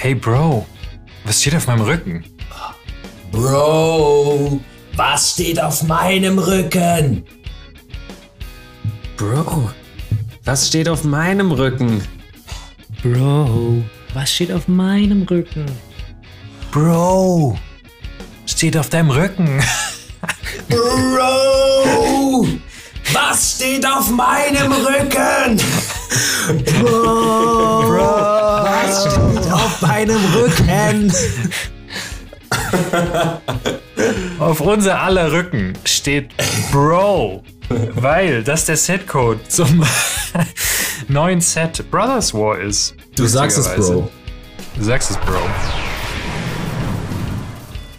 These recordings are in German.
Hey Bro, was steht auf meinem Rücken? Bro, was steht auf meinem Rücken? Bro, was steht auf meinem Rücken? Bro, was steht auf meinem Rücken? Bro, steht auf deinem Rücken. Bro, was steht auf meinem Rücken? Bro, was steht auf meinem Rücken? Auf unser aller Rücken steht Bro, weil das der Setcode zum neuen Set Brothers War ist. Du sagst es. Bro. Du sagst es, Bro.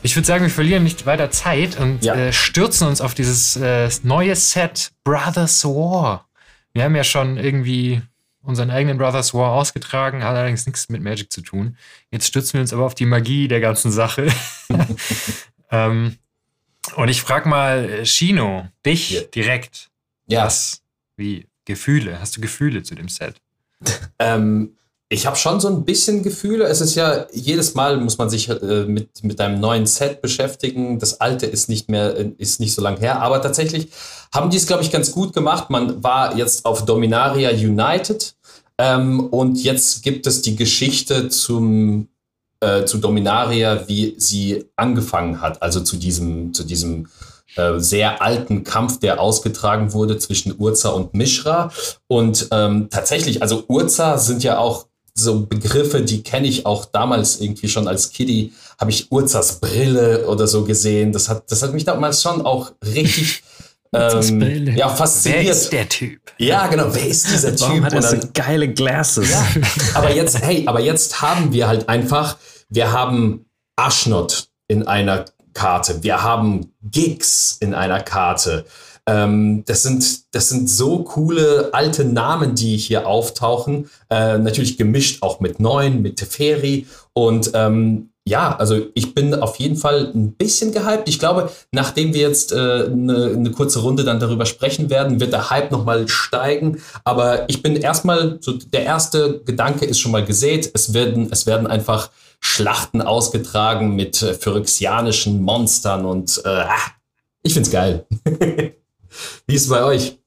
Ich würde sagen, wir verlieren nicht weiter Zeit und Ja. äh, stürzen uns auf dieses äh, neue Set Brothers War. Wir haben ja schon irgendwie unseren eigenen Brothers War ausgetragen, hat allerdings nichts mit Magic zu tun. Jetzt stürzen wir uns aber auf die Magie der ganzen Sache. ähm, und ich frage mal Shino, dich Ja. direkt. Ja, Was? Wie? Gefühle? Hast du Gefühle zu dem Set? Ähm, ich habe schon so ein bisschen Gefühle. Es ist ja, jedes Mal muss man sich äh, mit, mit einem neuen Set beschäftigen. Das alte ist nicht mehr, äh, ist nicht so lang her. Aber tatsächlich haben die es, glaube ich, ganz gut gemacht. Man war jetzt auf Dominaria United. Ähm, und jetzt gibt es die Geschichte zum, äh, zu Dominaria, wie sie angefangen hat. Also zu diesem, zu diesem äh, sehr alten Kampf, der ausgetragen wurde zwischen Urza und Mishra. Und ähm, tatsächlich, also Urza sind ja auch so Begriffe, die kenne ich auch damals irgendwie schon als Kiddie, habe ich Urzas Brille oder so gesehen. Das hat, das hat mich damals schon auch richtig ähm, ja, Wer fasziniert. ist der Typ? Ja, genau. Wer ist dieser Typ? Warum hat er so geile Glasses? ja, aber jetzt, hey, aber jetzt haben wir halt einfach, wir haben Ashnot in einer Karte, wir haben Gigs in einer Karte. Ähm, das, sind, das sind so coole alte Namen, die hier auftauchen. Äh, natürlich gemischt auch mit neuen, mit Teferi. Und ähm, ja, also ich bin auf jeden Fall ein bisschen gehypt. Ich glaube, nachdem wir jetzt eine äh, ne- kurze Runde dann darüber sprechen werden, wird der Hype nochmal steigen. Aber ich bin erstmal, so der erste Gedanke ist schon mal gesät. Es werden, es werden einfach Schlachten ausgetragen mit äh, phyrexianischen Monstern und äh, ah, ich find's geil. Wie ist es bei euch?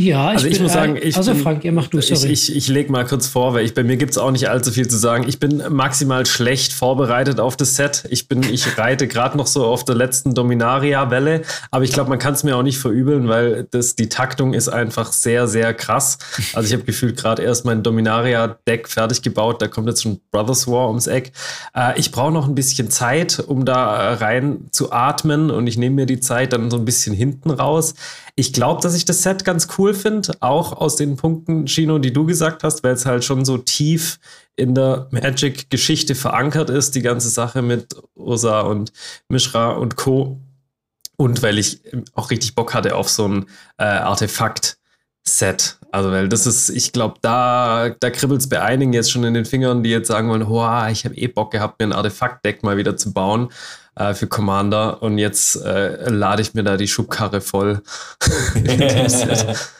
Ja, ich, Also ich bin, muss sagen, ich Also Frank, ihr macht du, Ich, sorry. ich, ich lege mal kurz vor, weil ich, bei mir gibt es auch nicht allzu viel zu sagen. Ich bin maximal schlecht vorbereitet auf das Set. Ich, bin, ich reite gerade noch so auf der letzten Dominaria-Welle, aber ich glaube, man kann es mir auch nicht verübeln, weil das, die Taktung ist einfach sehr, sehr krass. Also ich habe gefühlt gerade erst mein Dominaria-Deck fertig gebaut, da kommt jetzt schon Brothers War ums Eck. Äh, ich brauche noch ein bisschen Zeit, um da äh, rein zu atmen und ich nehme mir die Zeit dann so ein bisschen hinten raus. Ich glaube, dass ich das Set ganz cool finde, auch aus den Punkten, Chino, die du gesagt hast, weil es halt schon so tief in der Magic-Geschichte verankert ist, die ganze Sache mit Ursa und Mishra und Co. Und weil ich auch richtig Bock hatte auf so ein äh, Artefakt-Set. Also, weil das ist, ich glaube, da, da kribbelt es bei einigen jetzt schon in den Fingern, die jetzt sagen wollen, hoa, ich habe eh Bock gehabt, mir ein Artefakt-Deck mal wieder zu bauen äh, für Commander. Und jetzt äh, lade ich mir da die Schubkarre voll.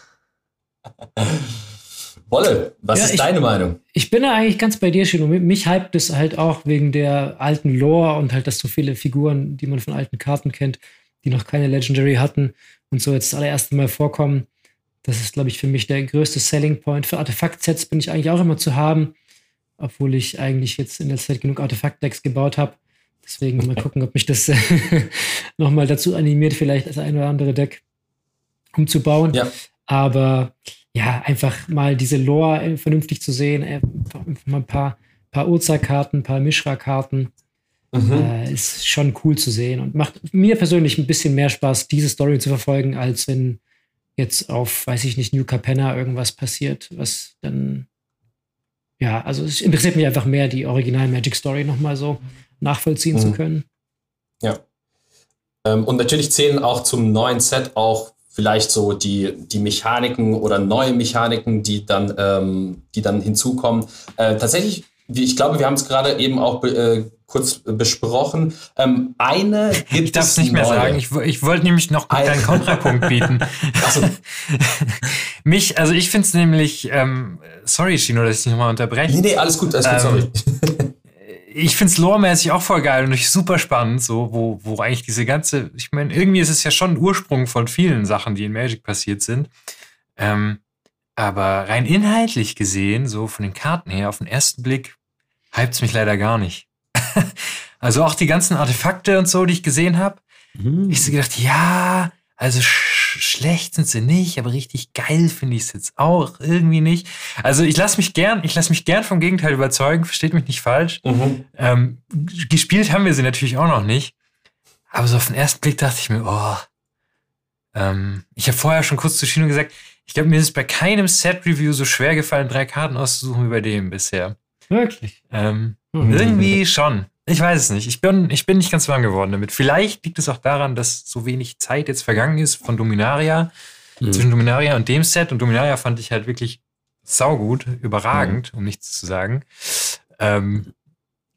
Wolle, was Ja, ist ich- deine Meinung? Ich bin da eigentlich ganz bei dir, Shino. Mich hypt es halt auch wegen der alten Lore und halt, dass so viele Figuren, die man von alten Karten kennt, die noch keine Legendary hatten und so jetzt das allererste Mal vorkommen. Das ist, glaube ich, für mich der größte Selling Point. Für Artefakt-Sets bin ich eigentlich auch immer zu haben, obwohl ich eigentlich jetzt in der Zeit genug Artefakt-Decks gebaut habe. Deswegen mal gucken, ob mich das nochmal dazu animiert, vielleicht das ein oder andere Deck umzubauen. Ja. Aber ja, einfach mal diese Lore äh, vernünftig zu sehen, äh, einfach mal ein paar, paar Urza-Karten, ein paar Mishra-Karten, Mhm. äh, ist schon cool zu sehen und macht mir persönlich ein bisschen mehr Spaß, diese Story zu verfolgen, als wenn jetzt auf, weiß ich nicht, New Capenna irgendwas passiert, was dann, ja, also es interessiert mich einfach mehr, die original Magic Story nochmal so nachvollziehen zu Mhm. können. Ja. Ähm, und natürlich zählen auch zum neuen Set auch vielleicht so die, die Mechaniken oder neue Mechaniken, die dann, ähm, die dann hinzukommen. Äh, tatsächlich ich glaube, wir haben es gerade eben auch äh, kurz besprochen. Ähm, eine gibt Ich darf es nicht mehr neue. sagen. Ich, ich wollte nämlich noch einen kleinen Kontrapunkt bieten. so. Mich, also ich finde es nämlich, ähm, sorry, Chino, dass ich dich nochmal unterbreche. Nee, nee, alles gut, alles gut, sorry. Ich finde es loremäßig auch voll geil und super spannend, so, wo, wo eigentlich diese ganze, ich meine, irgendwie ist es ja schon ein Ursprung von vielen Sachen, die in Magic passiert sind. Ähm, aber rein inhaltlich gesehen, so von den Karten her, auf den ersten Blick, hypt es mich leider gar nicht. also auch die ganzen Artefakte und so, die ich gesehen habe. Mhm. Ich so gedacht, ja, also schlecht sind sie nicht, aber richtig geil finde ich es jetzt auch irgendwie nicht. Also ich lasse mich gern, ich lasse mich gern vom Gegenteil überzeugen, versteht mich nicht falsch. Mhm. Ähm, gespielt haben wir sie natürlich auch noch nicht. Aber so auf den ersten Blick dachte ich mir, oh, ähm, ich habe vorher schon kurz zu Chino gesagt, ich glaube, mir ist es bei keinem Set-Review so schwer gefallen, drei Karten auszusuchen wie bei dem bisher. Wirklich? Ähm, mhm. Irgendwie schon. Ich weiß es nicht. Ich bin, ich bin nicht ganz warm geworden damit. Vielleicht liegt es auch daran, dass so wenig Zeit jetzt vergangen ist von Dominaria, mhm. zwischen Dominaria und dem Set. Und Dominaria fand ich halt wirklich saugut, überragend, mhm. um nichts zu sagen. Ähm,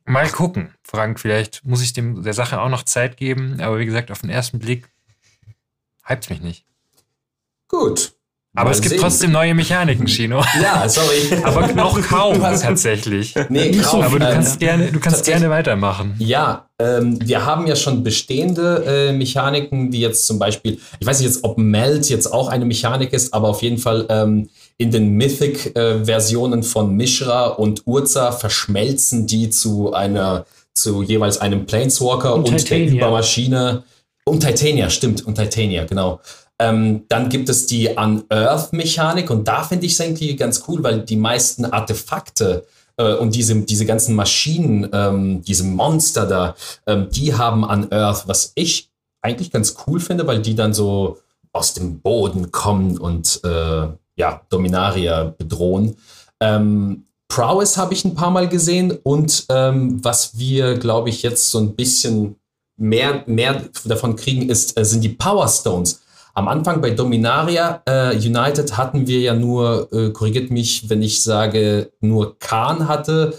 mal gucken, Frank. Vielleicht muss ich dem der Sache auch noch Zeit geben. Aber wie gesagt, auf den ersten Blick hypt mich nicht. Gut. Aber Mal es gibt sehen. trotzdem neue Mechaniken, Chino. Ja, sorry. Aber noch kaum tatsächlich. Nee, kaum. Aber du kannst, äh, gerne, du kannst gerne weitermachen. Ja, ähm, wir haben ja schon bestehende äh, Mechaniken, wie jetzt zum Beispiel, ich weiß nicht jetzt, ob Melt jetzt auch eine Mechanik ist, aber auf jeden Fall ähm, in den Mythic-Versionen äh, von Mishra und Urza verschmelzen die zu einer, zu jeweils einem Planeswalker und, und der Übermaschine. Und Titania, stimmt, und Titania, genau. Ähm, dann gibt es die Unearth-Mechanik und da finde ich es eigentlich ganz cool, weil die meisten Artefakte äh, und diese, diese ganzen Maschinen, ähm, diese Monster da, ähm, die haben Unearth, was ich eigentlich ganz cool finde, weil die dann so aus dem Boden kommen und äh, ja, Dominaria bedrohen. Ähm, Prowess habe ich ein paar Mal gesehen und ähm, was wir, glaube ich, jetzt so ein bisschen mehr, mehr davon kriegen, ist, äh, sind die Power Stones. Am Anfang bei Dominaria äh, United hatten wir ja nur, äh, korrigiert mich, wenn ich sage, nur Khan hatte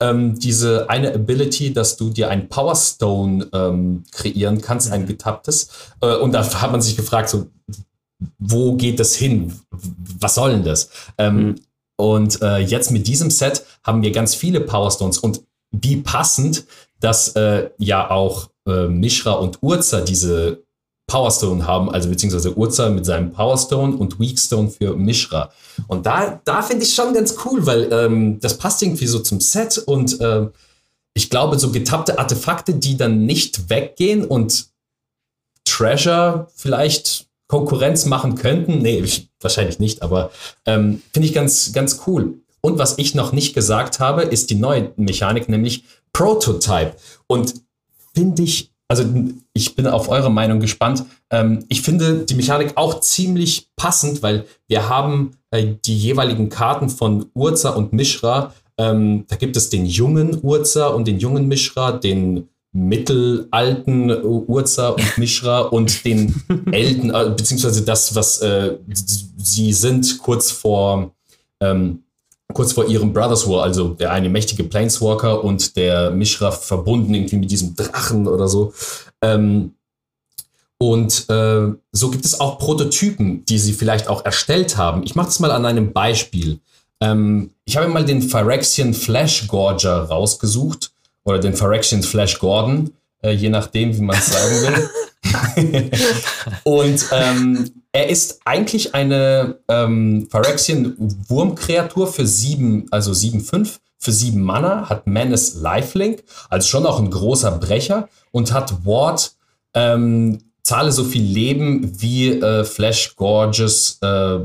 ähm, diese eine Ability, dass du dir ein Power Stone ähm, kreieren kannst, ein mhm. getapptes. Äh, und da hat man sich gefragt, so, wo geht das hin? Was soll denn das? Ähm, mhm. Und äh, jetzt mit diesem Set haben wir ganz viele Power Stones und wie passend, dass äh, ja auch äh, Mishra und Urza diese Powerstone haben, also beziehungsweise Urza mit seinem Powerstone und Weakstone für Mishra. Und da, da finde ich schon ganz cool, weil ähm, das passt irgendwie so zum Set und äh, ich glaube, so getappte Artefakte, die dann nicht weggehen und Treasure vielleicht Konkurrenz machen könnten. Nee, ich, wahrscheinlich nicht, aber ähm, finde ich ganz, ganz cool. Und was ich noch nicht gesagt habe, ist die neue Mechanik, nämlich Prototype. Und finde ich also ich bin auf eure Meinung gespannt. Ähm, ich finde die Mechanik auch ziemlich passend, weil wir haben äh, die jeweiligen Karten von Urza und Mishra. Ähm, da gibt es den jungen Urza und den jungen Mishra, den mittelalten Urza und Mishra und den Elten, äh, beziehungsweise das, was äh, sie sind, kurz vor ähm, kurz vor ihrem Brothers War, also der eine mächtige Planeswalker und der Mishra verbunden irgendwie mit diesem Drachen oder so. Ähm, und äh, so gibt es auch Prototypen, die sie vielleicht auch erstellt haben. Ich mache das mal an einem Beispiel. Ähm, ich habe mal den Phyrexian Flash Gorger rausgesucht oder den Phyrexian Flash Gordon, äh, je nachdem, wie man es sagen will. und ähm, er ist eigentlich eine ähm, Phyrexian-Wurmkreatur für sieben, also 7-5, für sieben Mana, hat Menace Lifelink, also schon auch ein großer Brecher und hat Ward, ähm, zahle so viel Leben, wie äh, Flash Gorgeous äh,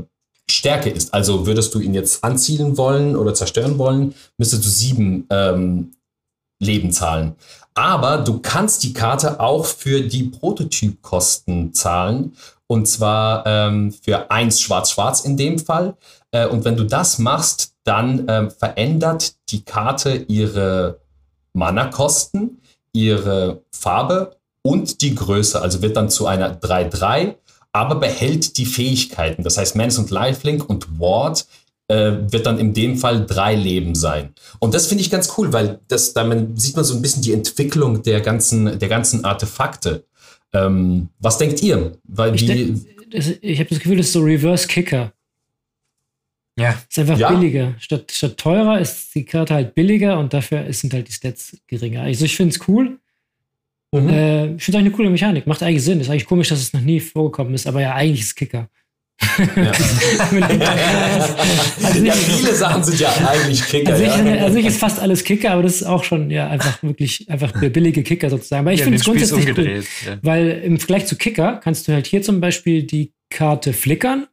Stärke ist. Also würdest du ihn jetzt anzielen wollen oder zerstören wollen, müsstest du sieben ähm, Leben zahlen. Aber du kannst die Karte auch für die Prototypkosten zahlen und zwar ähm, für eins schwarz-schwarz in dem Fall. Äh, und wenn du das machst, dann ähm, verändert die Karte ihre Mana-Kosten, ihre Farbe und die Größe. Also wird dann zu einer 3-3, aber behält die Fähigkeiten. Das heißt, Mans und Lifelink und Ward äh, wird dann in dem Fall drei Leben sein. Und das finde ich ganz cool, weil das, damit sieht man so ein bisschen die Entwicklung der ganzen, der ganzen Artefakte. Ähm, was denkt ihr? Weil Ich, die, denk- das- ich habe das Gefühl, das ist so Reverse Kicker. Ja, Ist einfach Ja. billiger. Statt, statt teurer ist die Karte halt billiger und dafür sind halt die Stats geringer. Also ich finde es cool. Mhm. Äh, ich finde es eine coole Mechanik. Macht eigentlich Sinn. Ist eigentlich komisch, dass es noch nie vorgekommen ist, aber ja, eigentlich ist es Kicker. Ja. Also ja, viele Sachen sind ja eigentlich Kicker. Also ich, ja. also ich ist fast alles Kicker, aber das ist auch schon ja einfach wirklich einfach der billige Kicker sozusagen. Aber ich ja, finde es grundsätzlich cool, weil im Vergleich zu Kicker kannst du halt hier zum Beispiel die Karte flickern und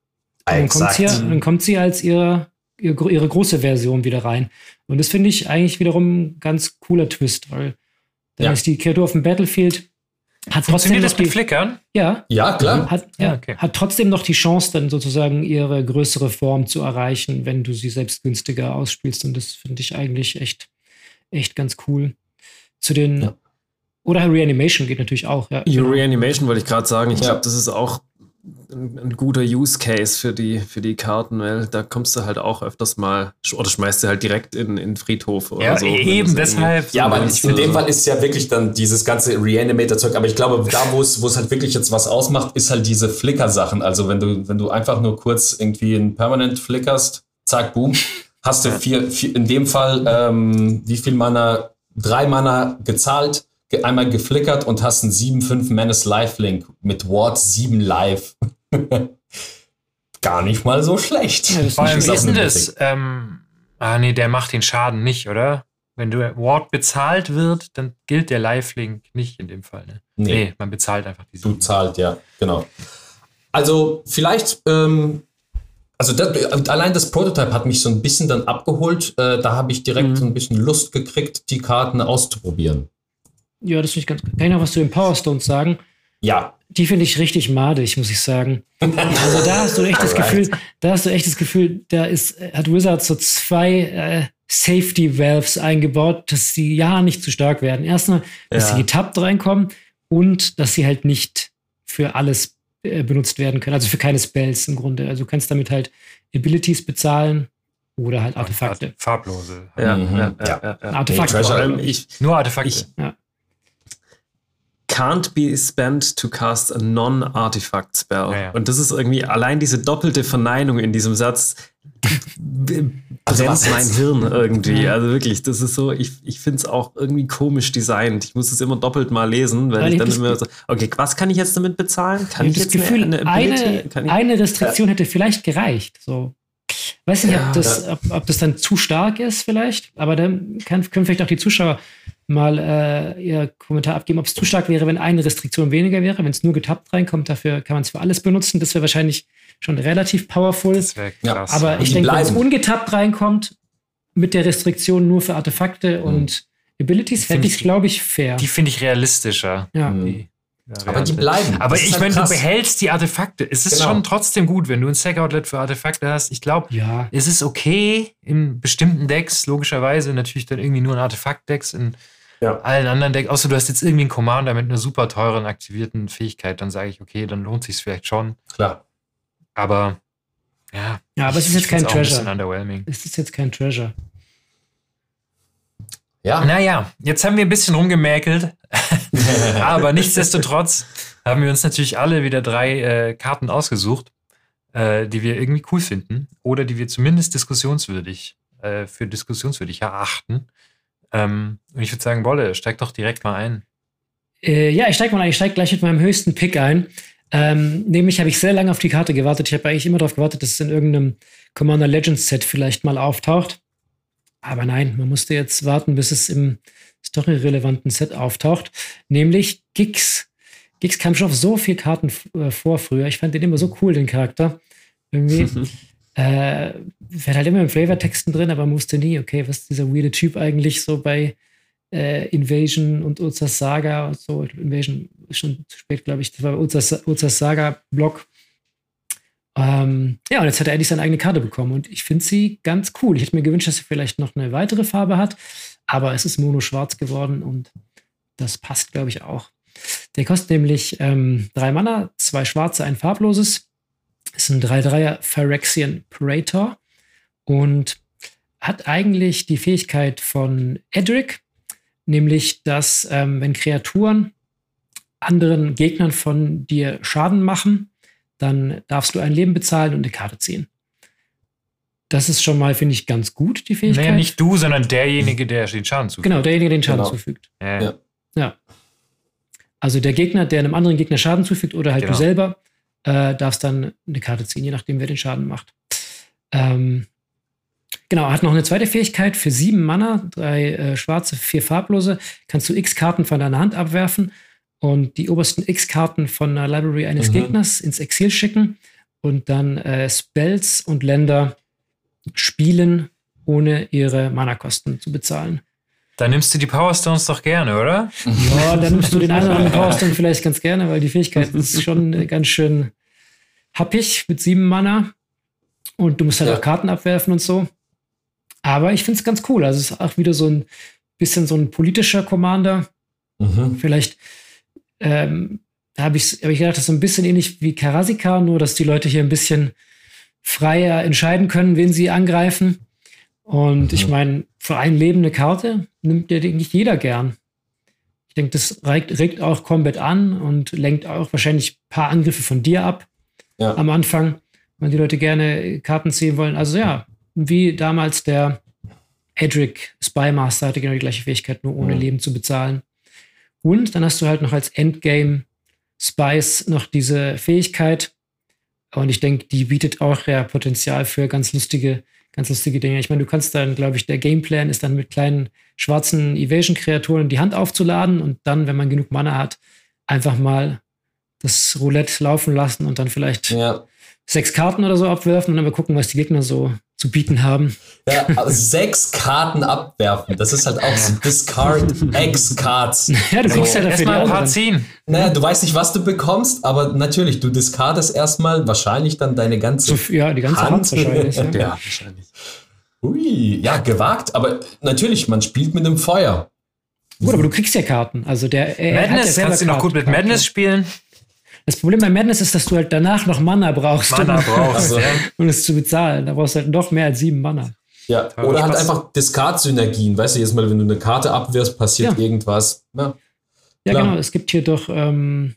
dann kommt, sie, Exakt. dann kommt sie als ihre, ihre, ihre große Version wieder rein. Und das finde ich eigentlich wiederum ein ganz cooler Twist, weil dann Ja. ist die Kreatur auf dem Battlefield, hat trotzdem Funktioniert noch das mit die, Flickern? ja, Ja, klar. hat, Ja, ja, okay. hat trotzdem noch die Chance, dann sozusagen ihre größere Form zu erreichen, wenn du sie selbst günstiger ausspielst. Und das finde ich eigentlich echt, echt ganz cool. Zu den Ja. oder Reanimation geht natürlich auch. Ja, genau. Reanimation wollte ich gerade sagen. Ich Ja. glaube, das ist auch ein, ein guter Use Case für die, für die Karten, weil da kommst du halt auch öfters mal oder schmeißt du halt direkt in in den Friedhof oder Ja, so. eben, deshalb. Ja, aber willst, in dem Fall ist ja wirklich dann dieses ganze Reanimator-Zeug. Aber ich glaube, da, wo es, wo es halt wirklich jetzt was ausmacht, ist halt diese Flicker-Sachen. Also wenn du, wenn du einfach nur kurz irgendwie ein Permanent flickerst, zack, boom, hast du vier, vier in dem Fall, ähm, wie viel Mana? Drei Mana gezahlt, ge- einmal geflickert und hast einen 7-5 Menace Lifelink mit Ward 7 Live. Gar nicht mal so schlecht. Ja, das Vor allem, ist das? Ähm, ah, nee, der macht den Schaden nicht, oder? Wenn du Ward bezahlt wird, dann gilt der Lifelink nicht in dem Fall. Ne? Nee. Nee. man bezahlt einfach die Du sieben. zahlt, ja, genau. Also vielleicht, ähm, also das, allein das Prototype hat mich so ein bisschen dann abgeholt. Äh, da habe ich direkt Mhm. so ein bisschen Lust gekriegt, die Karten auszuprobieren. Ja, das finde ich ganz gut. Kann ich noch was zu den Power Stones sagen? Ja, Die finde ich richtig madig, muss ich sagen. Also da hast du echt das. Gefühl, da hast du echt das Gefühl, da ist, hat Wizards so zwei äh, Safety Valves eingebaut, dass sie ja nicht zu stark werden. Erstmal, dass Ja. sie getappt reinkommen und dass sie halt nicht für alles äh, benutzt werden können, also für keine Spells im Grunde. Also du kannst damit halt Abilities bezahlen oder halt Artefakte. Farblose. Ja, Mhm. ja, Ja. ja. Artefakte. Treasure allem. allem, ich, Nur Artefakte. Ich- Ja. Can't be spent to cast a non-artifact spell. Ja, ja. Und das ist irgendwie allein diese doppelte Verneinung in diesem Satz Also brennt was mein? Hirn irgendwie. Also wirklich, das ist so, ich, ich finde es auch irgendwie komisch designt. Ich muss es immer doppelt mal lesen, weil Weil ich ich dann immer so, okay, was kann ich jetzt damit bezahlen? Kann Ich ich habe das jetzt Gefühl, eine, eine, ich, eine Restriktion hätte vielleicht gereicht. So. Weiß nicht, Ja, ob, das, ob, ob das dann zu stark ist, vielleicht. Aber dann kann, können vielleicht auch die Zuschauer mal äh, ihr Kommentar abgeben, ob es zu stark wäre, wenn eine Restriktion weniger wäre, wenn es nur getappt reinkommt. Dafür kann man es für alles benutzen. Das wäre wahrscheinlich schon relativ powerful. Das wäre Ja, krass. Aber Und ich denke, wenn es ungetappt reinkommt, mit der Restriktion nur für Artefakte und Abilities, fände ich- glaube ich, fair. die finde ich realistischer. ja. Mhm. Die aber die bleiben. Aber ich halt meine, du krass. behältst die Artefakte. Es ist Genau. schon trotzdem gut, wenn du ein Stack-Outlet für Artefakte hast. Ich glaube, ja. es ist okay in bestimmten Decks, logischerweise. Natürlich dann irgendwie nur in Artefakt-Decks. In Ja. allen anderen Decks, außer du hast jetzt irgendwie einen Commander mit einer super teuren aktivierten Fähigkeit, dann sage ich, okay, dann lohnt sich vielleicht schon. Klar. Aber ja. Ja, aber es ist jetzt kein Treasure. underwhelming. Es ist jetzt kein Treasure. Ja. Naja, jetzt haben wir ein bisschen rumgemäkelt. Aber nichtsdestotrotz haben wir uns natürlich alle wieder drei äh, Karten ausgesucht, äh, die wir irgendwie cool finden oder die wir zumindest diskussionswürdig äh, für diskussionswürdig erachten. Ähm, und ich würde sagen, Wolle, steig doch direkt mal ein. Äh, ja, ich steige mal ein. Ich steige gleich mit meinem höchsten Pick ein. Ähm, nämlich habe ich sehr lange auf die Karte gewartet. Ich habe eigentlich immer darauf gewartet, dass es in irgendeinem Commander Legends Set vielleicht mal auftaucht. Aber nein, man musste jetzt warten, bis es im storyrelevanten Set auftaucht. Nämlich Gix. Gix kam schon auf so viele Karten äh, vor früher. Ich fand den immer so cool, den Charakter. Irgendwie. äh, wäre halt immer im Flavortexten drin, aber man wusste nie, okay, was ist dieser weirde Typ eigentlich so bei äh, Invasion und Urzas Saga und so. Invasion ist schon zu spät, glaube ich. Das war Urzas, Saga-Block. Ähm, ja, und jetzt hat er endlich seine eigene Karte bekommen und ich finde sie ganz cool. Ich hätte mir gewünscht, dass sie vielleicht noch eine weitere Farbe hat, aber es ist mono-schwarz geworden und das passt, glaube ich, auch. Der kostet nämlich ähm, drei Mana, zwei schwarze, ein farbloses. Ist ein 3-3er Phyrexian Praetor. und hat eigentlich die Fähigkeit von Edric, nämlich dass ähm, wenn Kreaturen anderen Gegnern von dir Schaden machen, dann darfst du ein Leben bezahlen und eine Karte ziehen. Das ist schon mal, finde ich, ganz gut, die Fähigkeit. Nee, nicht du, sondern derjenige, der den Schaden zufügt. Genau, derjenige, der den Schaden Genau. zufügt. Ja. Ja. Ja. Also der Gegner, der einem anderen Gegner Schaden zufügt oder halt Genau. du selber, äh, darfst dann eine Karte ziehen, je nachdem, wer den Schaden macht. Ähm, genau, er hat noch eine zweite Fähigkeit für sieben Mana, drei äh, schwarze, vier farblose. Kannst du x Karten von deiner Hand abwerfen und die obersten x Karten von einer Library eines Mhm. Gegners ins Exil schicken und dann äh, Spells und Länder spielen, ohne ihre Mana-Kosten zu bezahlen. Dann nimmst du die Power Stones doch gerne, oder? Ja, dann nimmst du den einen oder anderen Powerstone vielleicht ganz gerne, weil die Fähigkeit ist schon ganz schön happig mit sieben Mana. Und du musst halt Ja. auch Karten abwerfen und so. Aber ich finde es ganz cool. Also es ist auch wieder so ein bisschen so ein politischer Commander. Mhm. Vielleicht ähm, habe ich, hab ich gedacht, das ist so ein bisschen ähnlich wie Karasika, nur dass die Leute hier ein bisschen freier entscheiden können, wen sie angreifen. Und ich Mhm. meine, für ein Leben eine Karte nimmt ja nicht jeder gern. Ich denke, das regt, regt auch Combat an und lenkt auch wahrscheinlich ein paar Angriffe von dir ab Ja. am Anfang, wenn die Leute gerne Karten ziehen wollen. Also ja, wie damals der Edric Spymaster hatte genau die gleiche Fähigkeit, nur ohne Mhm. Leben zu bezahlen. Und dann hast du halt noch als Endgame Spice noch diese Fähigkeit. Und ich denke, die bietet auch ja Potenzial für ganz lustige, ganz lustige Dinge. Ich meine, du kannst dann, glaube ich, der Gameplan ist dann mit kleinen schwarzen Evasion-Kreaturen die Hand aufzuladen und dann, wenn man genug Mana hat, einfach mal das Roulette laufen lassen und dann vielleicht Ja. sechs Karten oder so abwerfen und dann mal gucken, was die Gegner so zu bieten haben. Ja, aber sechs Karten abwerfen. Das ist halt auch so Discard X Cards. Ja, du kriegst So. ja dafür die Erstmal ein paar ziehen. Naja, du weißt nicht, was du bekommst, aber natürlich, du discardest erstmal wahrscheinlich dann deine ganze. So, ja, die ganze Hand, Hand. wahrscheinlich. Ja. Ja, wahrscheinlich. Ui, ja, gewagt, aber natürlich, man spielt mit dem Feuer. Gut, aber du kriegst ja Karten. Also der er ja Madness, selber kannst du noch gut mit Karten. Madness spielen? Das Problem bei Madness ist, dass du halt danach noch Mana brauchst, Mana um, brauchst, ja. um es zu bezahlen. Da brauchst du halt noch mehr als sieben Mana. Ja, oder halt einfach Discard-Synergien. Weißt du, jedes Mal, wenn du eine Karte abwirfst, passiert Ja. irgendwas. Ja. Ja, Klar. genau. Es gibt hier doch, ähm,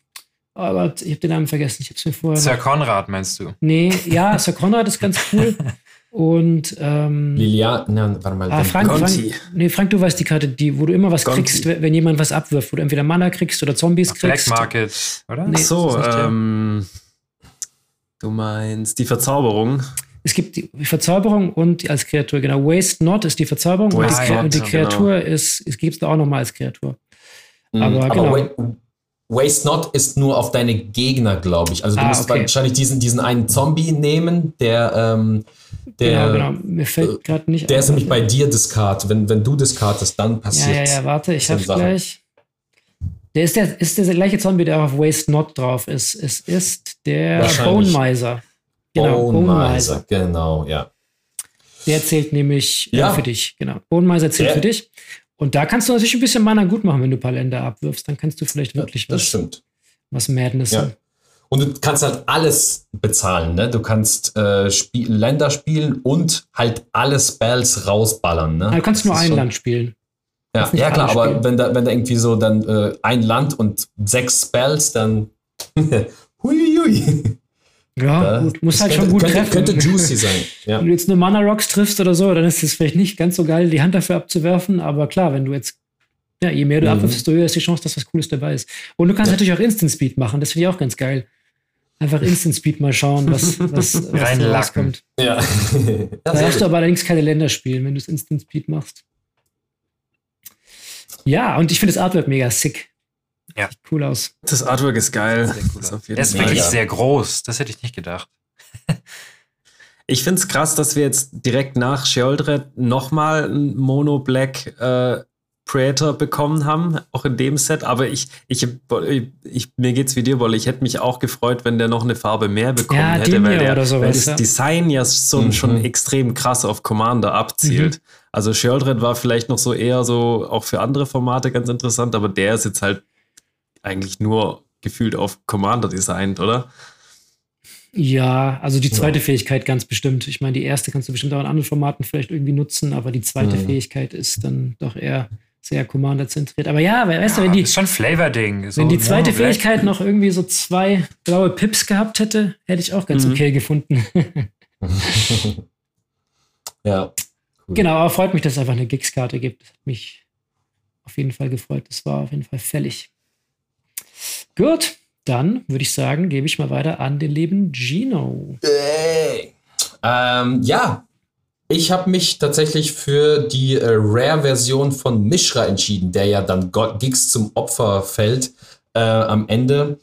aber ich habe den Namen vergessen. Ich habe es mir vorher. Sir Konrad, meinst du? Nee, ja, Sir Conrad ist ganz cool. Und ähm, Lilian, na, warte mal. ah, Frank, Frank, nee, Frank, du weißt die Karte, die, wo du immer was Gonti. kriegst, wenn jemand was abwirft, wo du entweder Mana kriegst oder Zombies Black kriegst. Market, oder? Nee. Ach so, ähm, du meinst die Verzauberung. Es gibt die Verzauberung und als Kreatur, genau. Waste Not ist die Verzauberung und, Waste die, Not, und die Kreatur ist, es gibt es da auch nochmal als Kreatur. Mhm, aber genau. Wa- Waste Not ist nur auf deine Gegner, glaube ich. Also du Ah, musst okay. wahrscheinlich diesen, diesen einen Zombie nehmen, der, ähm, der, genau, genau. Mir fällt gerade nicht der ein. ist nämlich bei dir Discard. Wenn, wenn du discardest, dann Ja, passiert ja, ja, warte, ich hab's Sachen. gleich. Der ist der, ist der gleiche Zombie, der auf Waste Not drauf ist. Es ist der. Bone Miser. Genau, Bone Miser, genau, ja. Der zählt nämlich äh, Ja. für dich. Genau. Bone Miser zählt Der- für dich. Und da kannst du natürlich ein bisschen Mana gut machen, wenn du ein paar Länder abwirfst. Dann kannst du vielleicht ja wirklich das was, stimmt. was Madness. Ja. Und du kannst halt alles bezahlen, ne? Du kannst äh, Spiel, Länder spielen und halt alle Spells rausballern, ne? Du kannst Das nur ein schon- Land spielen. Ja, ja klar, aber spielen. wenn da, wenn da irgendwie so dann äh, ein Land und sechs Spells, dann huiuiui. Ja, gut. Muss halt könnte, schon gut könnte, treffen. Könnte juicy sein. Ja. Wenn du jetzt nur Mana Rocks triffst oder so, dann ist es vielleicht nicht ganz so geil, die Hand dafür abzuwerfen. Aber klar, wenn du jetzt, ja, je mehr du Mhm. abwirfst, desto höher ist die Chance, dass was Cooles dabei ist. Und du kannst Ja. natürlich auch Instant Speed machen. Das finde ich auch ganz geil. Einfach Instant Speed mal schauen, was, was, was da rauskommt. Ja. Da darfst du aber allerdings keine Länder spielen, wenn du es Instant Speed machst. Ja, und ich finde das Artwork mega sick. Ja. Sieht cool aus. Das Artwork ist geil. Cool. ist jeden Der ist Fall- wirklich Mega. sehr groß. Das hätte ich nicht gedacht. Ich finde es krass, dass wir jetzt direkt nach Sheoldred nochmal einen Mono Black äh, Predator bekommen haben, auch in dem Set. Aber ich, ich, ich mir geht's wie dir, Wolle. Ich hätte mich auch gefreut, wenn der noch eine Farbe mehr bekommen Ja, hätte, weil, der, oder sowas, weil das ja. Design ja so, Mhm. schon extrem krass auf Commander abzielt. Also Sheoldred war vielleicht noch so eher so auch für andere Formate ganz interessant, aber der ist jetzt halt eigentlich nur gefühlt auf Commander designt, oder? Ja, also die zweite ja. Fähigkeit ganz bestimmt. Ich meine, die erste kannst du bestimmt auch in anderen Formaten vielleicht irgendwie nutzen, aber die zweite mhm. Fähigkeit ist dann doch eher sehr Commander-zentriert. Aber ja, weißt ja, du, wenn die. Ist schon Flavor-Ding. So wenn die zweite Fähigkeit noch irgendwie so zwei blaue Pips gehabt hätte, hätte ich auch ganz mhm. okay gefunden. ja. Cool. Genau, aber freut mich, dass es einfach eine Gigs-Karte gibt. Hat mich auf jeden Fall gefreut. Das war auf jeden Fall fällig. Gut, dann würde ich sagen, gebe ich mal weiter an den lieben Gino. Hey. Ähm, ja, ich habe mich tatsächlich für die äh, Rare-Version von Mishra entschieden, der ja dann Gigs zum Opfer fällt äh, am Ende.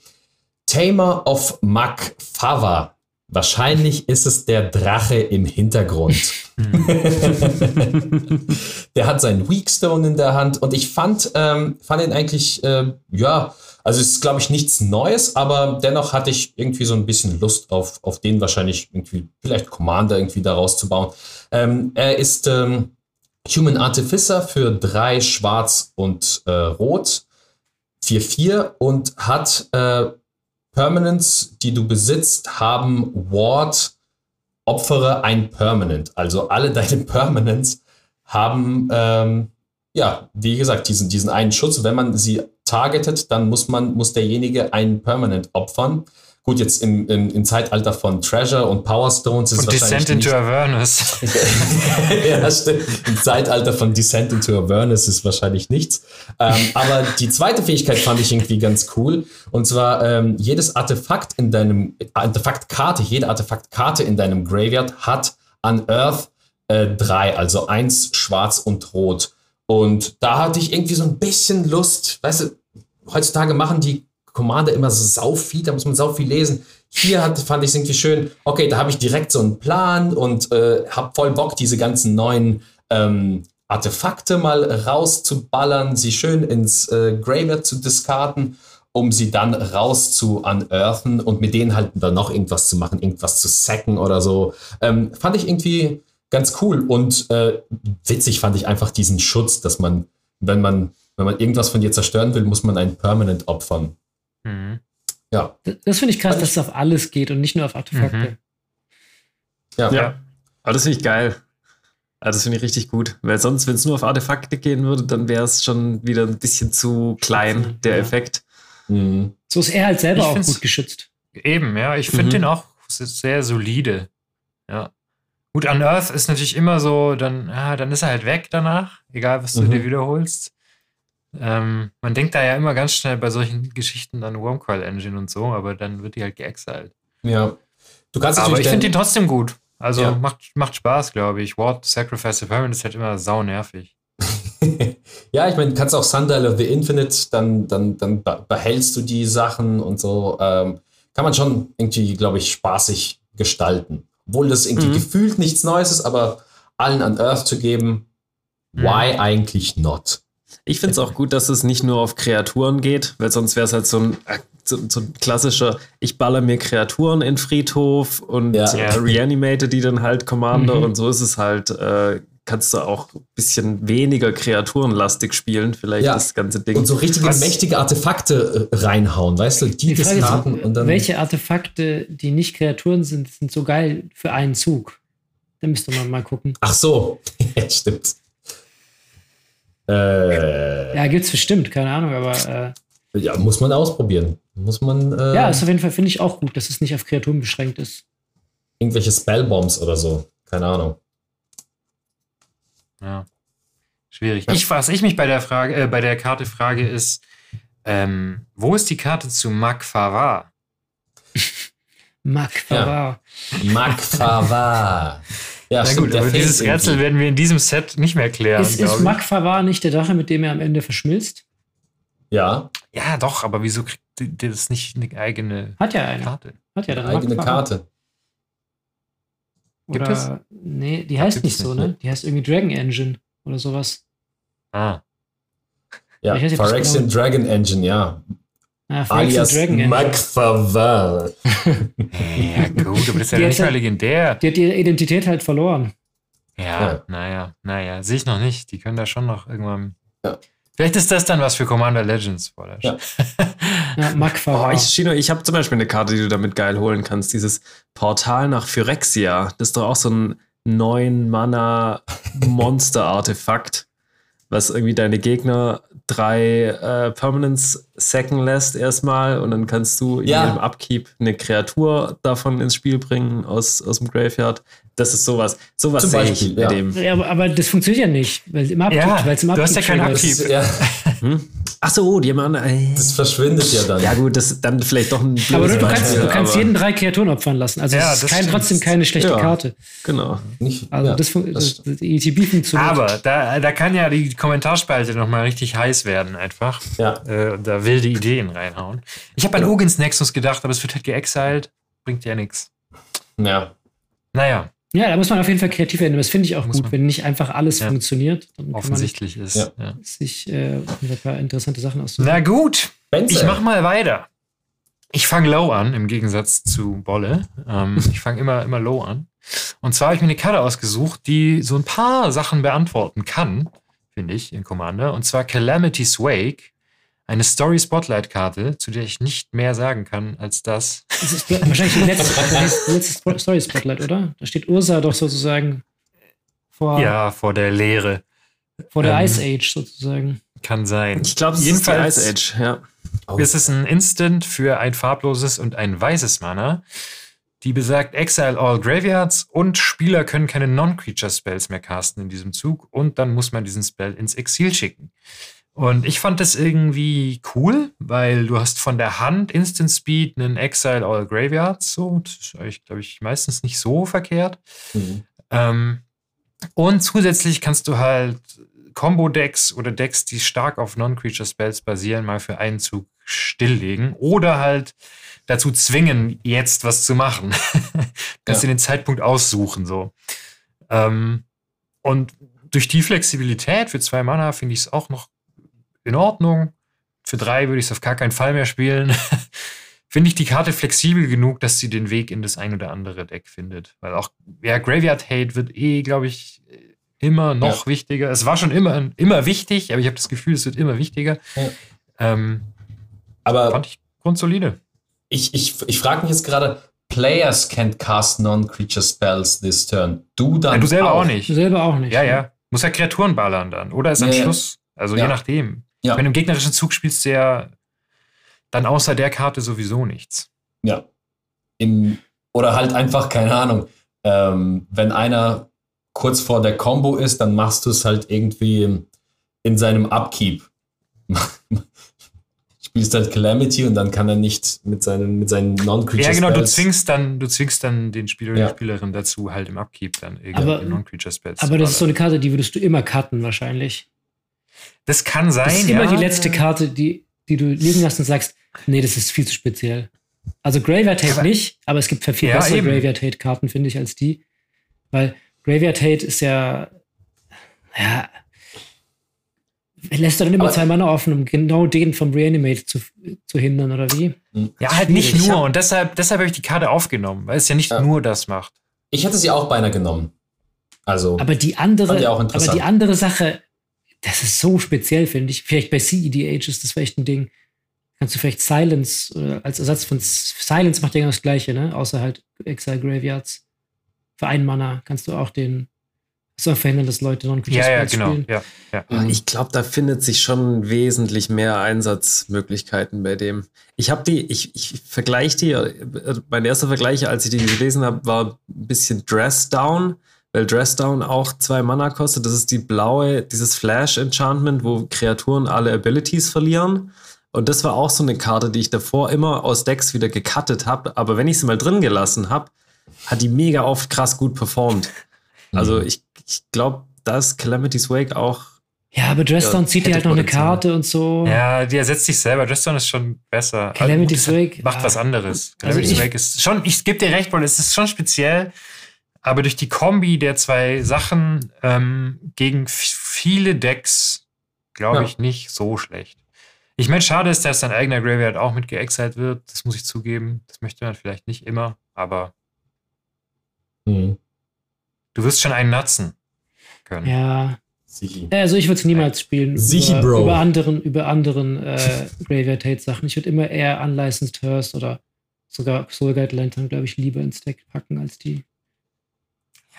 Tamer of Makfava. Wahrscheinlich ist es der Drache im Hintergrund. der hat seinen Weakstone in der Hand und ich fand, ähm, fand ihn eigentlich, äh, ja, also es ist, glaube ich, nichts Neues, aber dennoch hatte ich irgendwie so ein bisschen Lust auf, auf den wahrscheinlich irgendwie, vielleicht Commander irgendwie daraus zu bauen. Ähm, er ist ähm, Human Artificer für drei Schwarz und äh, Rot, 4-4 und hat äh, Permanents, die du besitzt, haben Ward, opfere ein Permanent. Also alle deine Permanents haben, ähm, ja, wie gesagt, diesen, diesen einen Schutz. Wenn man sie targetet, dann muss man, muss derjenige einen Permanent opfern. Gut, jetzt im, im, im Zeitalter von Treasure und Power Stones ist und wahrscheinlich. Descent into Awareness. ja, stimmt. Im Zeitalter von Descent into Awareness ist wahrscheinlich nichts. Ähm, aber die zweite Fähigkeit fand ich irgendwie ganz cool. Und zwar, ähm, jedes Artefakt in deinem, Artefaktkarte, jede Artefaktkarte in deinem Graveyard hat an Earth äh, drei, also eins schwarz und rot. Und da hatte ich irgendwie so ein bisschen Lust, weißt du, heutzutage machen die Commander immer so sau viel, da muss man sau viel lesen. Hier hat, fand ich es irgendwie schön, okay, da habe ich direkt so einen Plan und äh, habe voll Bock, diese ganzen neuen ähm, Artefakte mal rauszuballern, sie schön ins äh, Graveyard zu diskarten, um sie dann raus zu unearthen und mit denen halt dann noch irgendwas zu machen, irgendwas zu sacken oder so. Ähm, fand ich irgendwie ganz cool und äh, witzig fand ich einfach diesen Schutz, dass man, wenn man, wenn man irgendwas von dir zerstören will, muss man einen Permanent opfern. Mhm. Ja. Das finde ich krass, dass es auf alles geht und nicht nur auf Artefakte. Mhm. Ja. ja. Aber das finde ich geil. Also das finde ich richtig gut. Weil sonst, wenn es nur auf Artefakte gehen würde, dann wäre es schon wieder ein bisschen zu klein, der ja. Effekt. Mhm. So ist er halt selber ich auch gut geschützt. Eben, ja. Ich finde mhm. den auch sehr solide. Ja. Gut, Unearth ist natürlich immer so, dann, ja, dann ist er halt weg danach, egal was du mhm. dir wiederholst. Ähm, man denkt da ja immer ganz schnell bei solchen Geschichten an Wormcoil Engine und so, aber dann wird die halt geexiled. Ja. Du kannst aber ich finde ihn trotzdem gut. Also ja. macht, macht Spaß, glaube ich. Ward Sacrifice of Permanent ist halt immer sau nervig. ja, ich meine, du kannst auch Sundial of the Infinite, dann, dann, dann behältst du die Sachen und so. Ähm, kann man schon irgendwie, glaube ich, spaßig gestalten. Obwohl das irgendwie mhm. gefühlt nichts Neues ist, aber allen an Earth zu geben, mhm. why eigentlich not? Ich finde es auch gut, dass es nicht nur auf Kreaturen geht, weil sonst wäre es halt so ein, äh, so, so, ein klassischer, ich baller mir Kreaturen in Friedhof und ja. äh, reanimate die dann halt Commander mhm. und so ist es halt, äh, kannst du auch ein bisschen weniger kreaturenlastig spielen, vielleicht ja. das ganze Ding. Und so richtige Was? mächtige Artefakte äh, reinhauen, weißt du, die, die Karten und dann. Welche Artefakte, die nicht Kreaturen sind, sind so geil für einen Zug? Da müsste man mal gucken. Ach so, ja, stimmt. Äh, ja, gibt's bestimmt, keine Ahnung, aber. Äh, ja, muss man ausprobieren. Muss man. Äh, ja, ist auf jeden Fall, finde ich auch gut, dass es nicht auf Kreaturen beschränkt ist. Irgendwelche Spellbombs oder so. Keine Ahnung. Ja. Schwierig. Ich, was ich mich bei der Frage, äh, bei der Karte frage, ist, ähm, wo ist die Karte zu Makfava? Makfava. Ja. Makfava. Ja, Na gut, aber dieses Rätsel irgendwie. werden wir in diesem Set nicht mehr klären. Ist, ist Makfava nicht der Drache, mit dem er am Ende verschmilzt? Ja. Ja, doch, aber wieso kriegt der das nicht eine eigene Hat ja eine. Karte? Hat ja eine eigene Makfava. Karte. Gibt oder, es? Nee, die heißt nicht so, ne? Die heißt irgendwie Dragon Engine oder sowas. Ah. Ja, Phyrexian genau Dragon Engine, ja. Ah, Alias Dragon Magfaval. ja, gut, aber das ist ja nicht mal legendär. Die hat ihre Identität halt verloren. Ja, ja. naja, naja, sehe ich noch nicht. Die können da schon noch irgendwann. Ja. Vielleicht ist das dann was für Commander Legends. Oder? Ja. Ja, Magfahrer. Oh, ich, Chino, ich habe zum Beispiel eine Karte, die du damit geil holen kannst. Dieses Portal nach Phyrexia. Das ist doch auch so ein 9-Mana-Monster-Artefakt, was irgendwie deine Gegner drei äh, Permanents sacken lässt erstmal und dann kannst du in Ja. jedem Upkeep eine Kreatur davon ins Spiel bringen aus, aus dem Graveyard. Das ist sowas. Sowas Zum sehe ich Beispiel, bei ja. dem. ja, aber, aber das funktioniert ja nicht, weil im Upkeep, Ja, weil es im du hast ja keinen. Upkeep. Ja, Ach so, die haben äh, das verschwindet ja dann. Ja gut, das ist dann vielleicht doch ein Aber du, blödes du kannst, du kannst aber- jeden drei Kreaturen opfern lassen. Also Ja, es ist das kein, trotzdem keine schlechte Ja. Karte. Genau. Nicht, Also ja, das, das das, ETB funktioniert. Aber da, da kann ja die Kommentarspalte nochmal richtig heiß werden, einfach. ja. Äh, und da wilde Ideen reinhauen. Ich habe an Ogins Nexus gedacht, aber es wird halt geexiled. Bringt ja nichts. ja. Naja, ja, da muss man auf jeden Fall kreativ werden. Das finde ich auch Muss gut, man. wenn nicht einfach alles Ja. funktioniert. Dann kann offensichtlich ist. Ja. Sich äh, ein paar interessante Sachen aussuchen. Na gut, ich mach mal weiter. Ich fange low an, im Gegensatz zu Bolle. Ähm, ich fange immer, immer low an. Und zwar habe ich mir eine Karte ausgesucht, die so ein paar Sachen beantworten kann, finde ich, in Commander. Und zwar Calamity's Wake. Eine Story Spotlight Karte, zu der ich nicht mehr sagen kann als das. Das ist wahrscheinlich die letzte, die letzte Story Spotlight, oder? Da steht Ursa doch sozusagen vor, Ja, vor der Leere. vor der ähm, Ice Age sozusagen. Kann sein. Ich glaube, es ist Ice Age, ja. Oh. Es ist ein Instant für ein farbloses und ein weißes Mana. Die besagt Exile all Graveyards und Spieler können keine Non-Creature Spells mehr casten in diesem Zug und dann muss man diesen Spell ins Exil schicken. Und ich fand das irgendwie cool, weil du hast von der Hand Instant Speed einen Exile all Graveyards. So, das ist eigentlich, glaube ich, meistens nicht so verkehrt. Mhm. Ähm, und zusätzlich kannst du halt Combo-Decks oder Decks, die stark auf Non-Creature-Spells basieren, mal für einen Zug stilllegen oder halt dazu zwingen, jetzt was zu machen. kannst Ja. dir den Zeitpunkt aussuchen, so. Ähm, und durch die Flexibilität für zwei Mana finde ich es auch noch in Ordnung. Für drei würde ich es auf gar keinen Fall mehr spielen. finde ich die Karte flexibel genug, dass sie den Weg in das ein oder andere Deck findet. Weil auch, ja, Graveyard Hate wird eh, glaube ich, immer noch wichtiger. Es war schon immer, immer wichtig, aber ich habe das Gefühl, es wird immer wichtiger. Ja. Ähm, Aber fand ich grundsolide. ich, ich, ich frage mich jetzt gerade, Players can't cast non-creature spells this turn. Du dann Ja, du selber auch, nicht. Du selber auch nicht. Ja, ja. Muss ja Kreaturen ballern dann. Oder ist am Ja, ja. Schluss. Also je Ja. nachdem. Ja. Wenn du im gegnerischen Zug spielst, du ja dann außer der Karte sowieso nichts. Ja. Im, oder halt einfach, keine Ahnung, ähm, wenn einer kurz vor der Combo ist, dann machst du es halt irgendwie in, in seinem Upkeep. Spielst halt Calamity und dann kann er nicht mit seinen, mit seinen Non-Creature Ja, genau, du zwingst dann, du zwingst dann den Spieler oder Ja. die Spielerin dazu, halt im Upkeep dann Aber- irgendwie Non-Creature Spells. Aber das ist so eine Karte, die würdest du immer cutten wahrscheinlich. Das kann sein. Das ist ja. immer die letzte Karte, die, die du liegen lässt und sagst, nee, das ist viel zu speziell. Also Graveyard Hate Aber- nicht, aber es gibt viel Ja, bessere eben. Graveyard Hate Karten, finde ich, als die. Weil Graveyard Hate ist ja, ja, lässt du dann immer Aber- zwei Mana offen, um genau den vom Reanimate zu, zu hindern, oder wie? Ja, halt nicht nur. Und deshalb, deshalb habe ich die Karte aufgenommen, weil es ja nicht Ja. nur das macht. Ich hätte sie auch beinahe genommen. Also, Aber die andere, aber die andere Sache, das ist so speziell, finde ich. Vielleicht bei CEDH ist das vielleicht ein Ding. Kannst du vielleicht Silence oder als Ersatz von Silence macht ja genau das Gleiche, ne? Außer halt Exile Graveyards. Für einen Mana kannst du auch den so verhindern, dass Leute non Ja, ja, genau. Ja, ja. Mhm. Ich glaube, da findet sich schon wesentlich mehr Einsatzmöglichkeiten bei dem. Ich habe die, ich, ich vergleiche die, äh, mein erster Vergleich, als ich die gelesen habe, war ein bisschen Dress Down, weil Dress Down auch zwei Mana kostet. Das ist die blaue, dieses Flash-Enchantment, wo Kreaturen alle Abilities verlieren. Und das war auch so eine Karte, die ich davor immer aus Decks wieder gecuttet habe. Aber wenn ich sie mal drin gelassen habe, hat die mega oft krass gut performt. Also ich, ich glaube, da ist Calamity's Wake auch Ja, aber Dressdown Ja, zieht dir halt noch eine Potenzial. Karte und so. Ja, die ersetzt sich selber. Dresden ist schon besser. Calamity's Also, Wake, Macht ah. was anderes. Also Calamity's ich- Wake ist schon, ich gebe dir recht, weil es ist schon speziell. Aber durch die Kombi der zwei Sachen ähm, gegen viele Decks, glaube Ja. ich, nicht so schlecht. Ich meine, schade ist, dass dein eigener Graveyard auch mit geexiled wird. Das muss ich zugeben. Das möchte man vielleicht nicht immer, aber Mhm. du wirst schon einen nutzen können. Ja, Sichi. Also ich würde es niemals spielen Sichi, über, Bro. über anderen, über anderen äh, Graveyard Hate Sachen. Ich würde immer eher Unlicensed Hearst oder sogar Soul Guide Lantern, glaube ich, lieber ins Deck packen als die.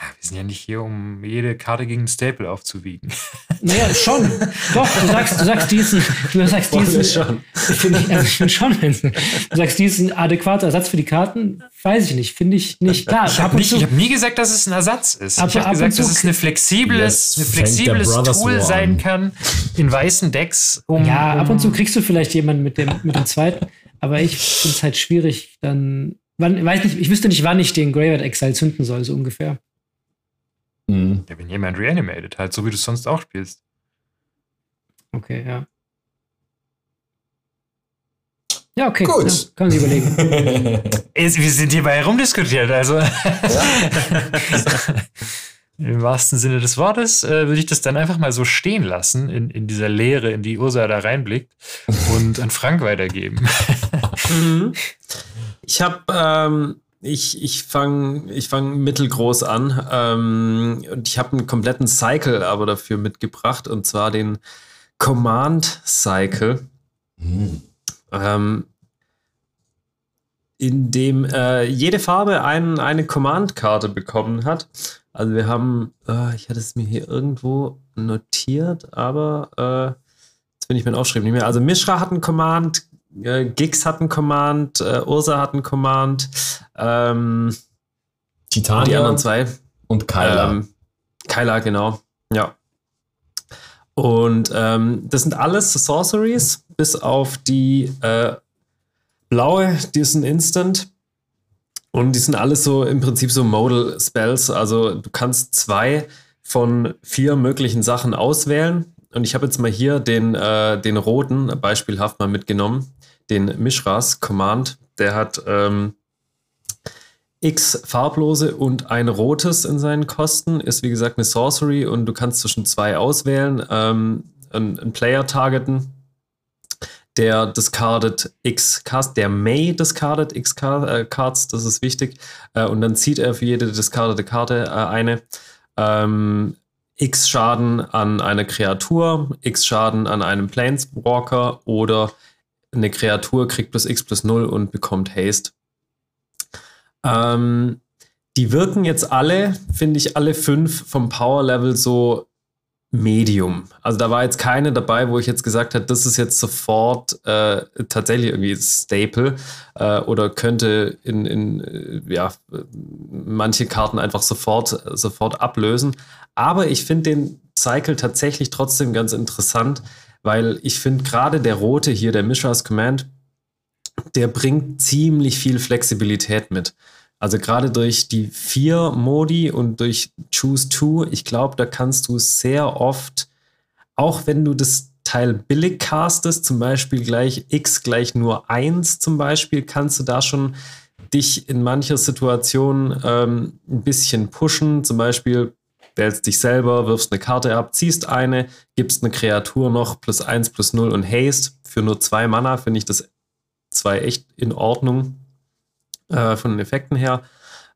Ja, wir sind ja nicht hier, um jede Karte gegen einen Staple aufzuwiegen. Naja, schon. Doch, du sagst, du sagst diesen, du sagst diesen, schon. finde ich, also ich schon, wenn du sagst, diesen adäquater Ersatz für die Karten, weiß ich nicht, finde ich nicht. Klar, Ich ab habe hab nie gesagt, dass es ein Ersatz ist. Aber ich habe ab und gesagt, zu dass es eine flexibles, Jetzt ein flexibles Tool sein an. kann in weißen Decks, um. ja, ab und zu kriegst du vielleicht jemanden mit dem, mit dem zweiten, aber ich finde es halt schwierig, dann, wann, weiß nicht, ich wüsste nicht, wann ich den Graveyard Exile zünden soll, so ungefähr. Mhm. Ja, wenn jemand reanimated, halt so wie du es sonst auch spielst. Okay, ja. Ja, okay. Gut. Ja, kann man sich überlegen. Wir sind hierbei herumdiskutiert, also. Im wahrsten Sinne des Wortes äh, würde ich das dann einfach mal so stehen lassen, in, in dieser Leere, in die Ursa da reinblickt und an Frank weitergeben. Mhm. Ich habe, ähm, ich, ich fange ich fang mittelgroß an ähm, und ich habe einen kompletten Cycle aber dafür mitgebracht und zwar den Command Cycle, Mhm. ähm, in dem äh, jede Farbe ein, eine Command-Karte bekommen hat. Also wir haben, äh, ich hatte es mir hier irgendwo notiert, aber äh, jetzt bin ich mir aufschreiben nicht mehr. Also Mishra hat einen Command, äh, Gix hat einen Command, äh, Ursa hat einen Command, ähm, die Titania anderen zwei. und Kyla. Ähm, Kyla, genau. Ja. Und ähm, das sind alles Sorceries, bis auf die äh, blaue, die ist ein Instant. Und die sind alles so im Prinzip so Modal Spells. Also du kannst zwei von vier möglichen Sachen auswählen. Und ich habe jetzt mal hier den, äh, den roten beispielhaft mal mitgenommen. Den Mishras Command. Der hat ähm, x farblose und ein rotes in seinen Kosten. Ist wie gesagt eine Sorcery und du kannst zwischen zwei auswählen. Ähm, einen, einen Player targeten. Der discardet X Cards, der may discardet X äh, Cards, das ist wichtig. Äh, und dann zieht er für jede discardete Karte äh, eine. Ähm, X Schaden an eine Kreatur, X Schaden an einem Planeswalker oder eine Kreatur kriegt plus X plus 0 und bekommt Haste. Ähm, die wirken jetzt alle, finde ich, alle fünf vom Power Level so Medium. Also da war jetzt keine dabei, wo ich jetzt gesagt habe, das ist jetzt sofort äh, tatsächlich irgendwie Staple äh, oder könnte in, in äh, ja, manche Karten einfach sofort, sofort ablösen. Aber ich finde den Cycle tatsächlich trotzdem ganz interessant, weil ich finde gerade der rote hier, der Mishra's Command, der bringt ziemlich viel Flexibilität mit. Also gerade durch die vier Modi und durch Choose Two, ich glaube, da kannst du sehr oft, auch wenn du das Teil billig castest, zum Beispiel gleich X gleich nur eins zum Beispiel, kannst du da schon dich in mancher Situation ähm, ein bisschen pushen. Zum Beispiel wählst dich selber, wirfst eine Karte ab, ziehst eine, gibst eine Kreatur noch plus eins plus null und Haste. Für nur zwei Mana finde ich das zwei echt in Ordnung äh, von den Effekten her.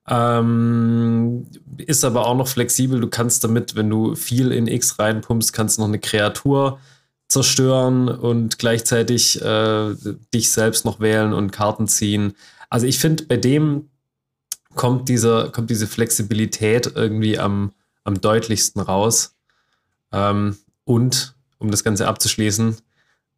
Ähm, ist aber auch noch flexibel. Du kannst damit, wenn du viel in X reinpumpst, kannst noch eine Kreatur zerstören und gleichzeitig äh, dich selbst noch wählen und Karten ziehen. Also ich finde, bei dem kommt, dieser, kommt diese Flexibilität irgendwie am, am deutlichsten raus. Ähm, und, um das Ganze abzuschließen,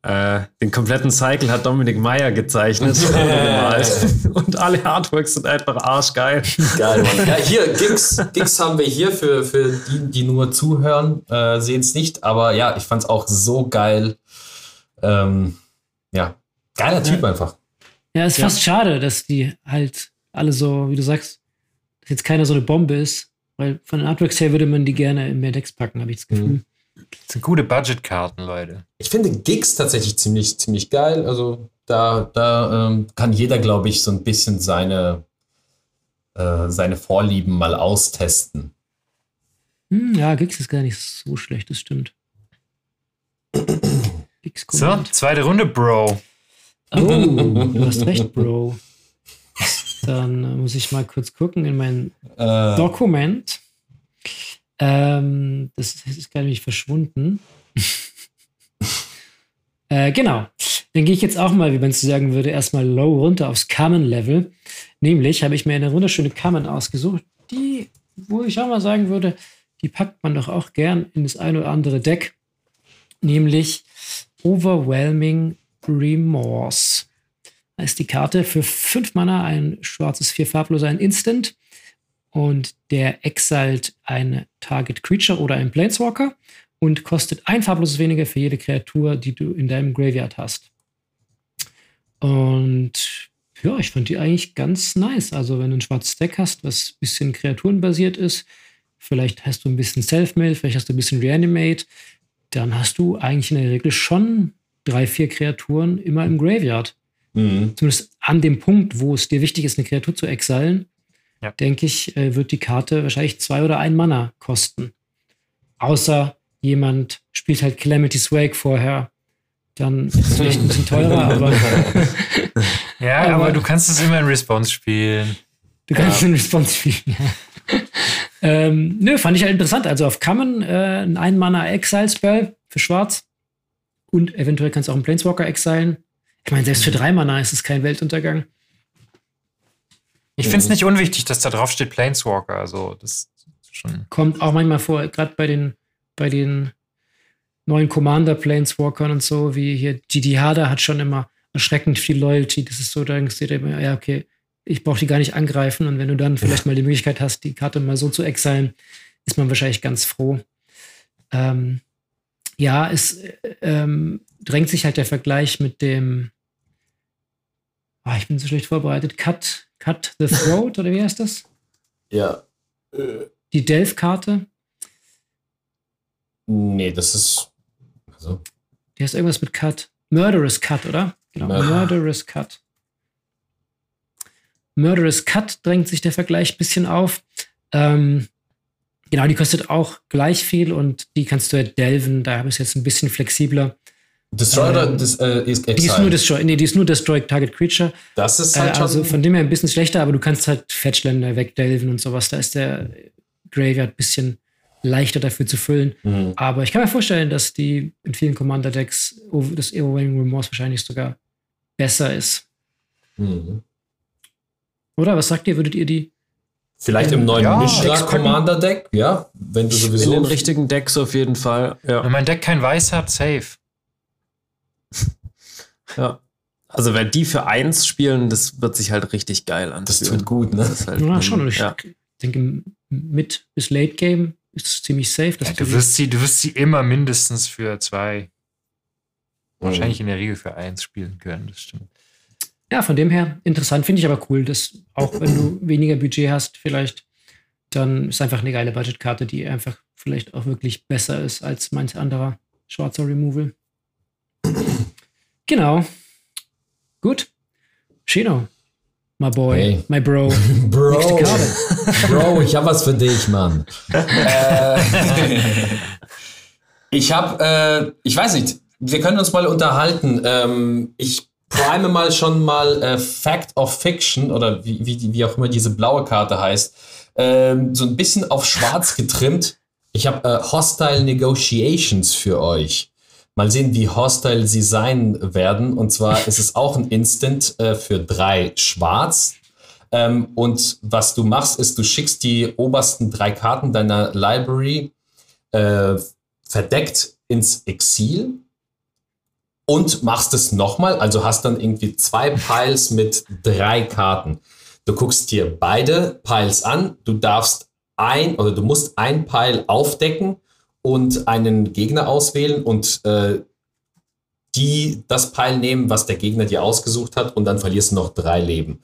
äh, den kompletten Cycle hat Dominik Meyer gezeichnet und und alle Artworks sind einfach arschgeil. Geil, Mann. Ja, hier, Gigs, Gigs haben wir hier für, für die, die nur zuhören, äh, sehen es nicht. Aber ja, ich fand es auch so geil. Ähm, ja, geiler Typ Ja. einfach. Ja, ist Ja. fast schade, dass die halt alle so, wie du sagst, dass jetzt keiner so eine Bombe ist. Weil von den Artworks her würde man die gerne in mehr Decks packen, habe ich das Gefühl. Mhm. Das sind gute Budgetkarten, Leute. Ich finde Gigs tatsächlich ziemlich, ziemlich geil. Also da, da ähm, kann jeder, glaube ich, so ein bisschen seine, äh, seine Vorlieben mal austesten. Hm, ja, Gix ist gar nicht so schlecht, das stimmt. Gix So, zweite Runde, Bro. Oh, du hast recht, Bro. Dann muss ich mal kurz gucken in mein Äh, Dokument. Ähm, das ist gar nicht verschwunden. äh, genau. Dann gehe ich jetzt auch mal, wie man es sagen würde, erstmal low runter aufs Common-Level. Nämlich habe ich mir eine wunderschöne Common ausgesucht, die, wo ich auch mal sagen würde, die packt man doch auch gern in das ein oder andere Deck. Nämlich Overwhelming Remorse. Da ist die Karte für fünf Mana, ein schwarzes, vier farbloser, ein Instant. Und der exilt ein Target Creature oder ein Planeswalker und kostet ein farbloses weniger für jede Kreatur, die du in deinem Graveyard hast. Und ja, ich fand die eigentlich ganz nice. Also, wenn du ein schwarzes Deck hast, was ein bisschen kreaturenbasiert ist, vielleicht hast du ein bisschen Self-Mail, vielleicht hast du ein bisschen Reanimate, dann hast du eigentlich in der Regel schon drei, vier Kreaturen immer im Graveyard. Mhm. Zumindest an dem Punkt, wo es dir wichtig ist, eine Kreatur zu exilen, ja. denke ich, äh, wird die Karte wahrscheinlich zwei oder ein Mana kosten. Außer jemand spielt halt Calamity Swag vorher. Dann ist es vielleicht ein bisschen teurer, aber. ja, aber, aber, du kannst es immer in Response spielen. Du kannst ja. es in Response spielen, ja. ähm, nö, fand ich halt interessant. Also auf Common äh, ein Ein-Mana-Exile-Spell für Schwarz. Und eventuell kannst du auch einen Planeswalker exilen. Ich meine, selbst für drei Mana ist es kein Weltuntergang. Ich finde es nicht unwichtig, dass da drauf steht Planeswalker. Also, das schon. Kommt auch manchmal vor, gerade bei den, bei den neuen Commander Planeswalkern und so, wie hier GD Harder hat schon immer erschreckend viel Loyalty. Das ist so, da denkst du dir immer, ja, okay, ich brauche die gar nicht angreifen. Und wenn du dann vielleicht mal die Möglichkeit hast, die Karte mal so zu exilen, ist man wahrscheinlich ganz froh. Ähm, ja, es äh, ähm, drängt sich halt der Vergleich mit dem Oh, ich bin so schlecht vorbereitet. Cut, Cut the Throat, oder wie heißt das? Ja. Die Delph-Karte? Nee, das ist. Also. Die heißt irgendwas mit Cut. Murderous Cut, oder? Genau. Murder. Murderous Cut. Murderous Cut drängt sich der Vergleich ein bisschen auf. Ähm, genau, die kostet auch gleich viel und die kannst du ja delven. Da habe ich es jetzt ein bisschen flexibler. Destroy oder ähm, das, äh, ist Die ist nur Destroy, nee, die ist nur Destroy Target Creature. Das ist halt äh, Also von dem her ein bisschen schlechter, aber du kannst halt Fetchländer wegdelven und sowas. Da ist der Graveyard ein bisschen leichter dafür zu füllen. Mhm. Aber ich kann mir vorstellen, dass die in vielen Commander-Decks das Overwhelming Remorse wahrscheinlich sogar besser ist. Mhm. Oder was sagt ihr? Würdet ihr die Vielleicht im neuen ja, Mischlag Commander Deck, ja, wenn du sowieso. In den richtigen Decks auf jeden Fall. Ja. Wenn mein Deck kein Weiß hat, safe. Ja. Also wenn die für eins spielen, das wird sich halt richtig geil an. Das tut gut, ne? Halt ja, schon. Ich ja. denke, mit bis Late Game ist es ziemlich safe. Ja, du, wirst sie, du wirst sie immer mindestens für zwei, oh. wahrscheinlich in der Regel für eins spielen können, das stimmt. Ja, von dem her interessant, finde ich aber cool, dass auch wenn du weniger Budget hast, vielleicht, dann ist einfach eine geile Budgetkarte, die einfach vielleicht auch wirklich besser ist als manch anderer schwarzer Removal. Genau. Gut. Shino, my boy, hey. my bro. bro. bro, ich hab was für dich, Mann. äh, ich hab, äh, ich weiß nicht, wir können uns mal unterhalten. Ähm, ich prime mal schon mal äh, Fact of Fiction oder wie, wie, wie auch immer diese blaue Karte heißt. Ähm, so ein bisschen auf schwarz getrimmt. Ich habe äh, Hostile Negotiations für euch. Mal sehen, wie hostile sie sein werden. Und zwar ist es auch ein Instant äh, für drei Schwarz. Ähm, und was du machst, ist, du schickst die obersten drei Karten deiner Library äh, verdeckt ins Exil und machst es nochmal. Also hast dann irgendwie zwei Piles mit drei Karten. Du guckst dir beide Piles an. Du darfst ein oder du musst ein Pile aufdecken und einen Gegner auswählen und äh, die das Pile nehmen, was der Gegner dir ausgesucht hat, und dann verlierst du noch drei Leben.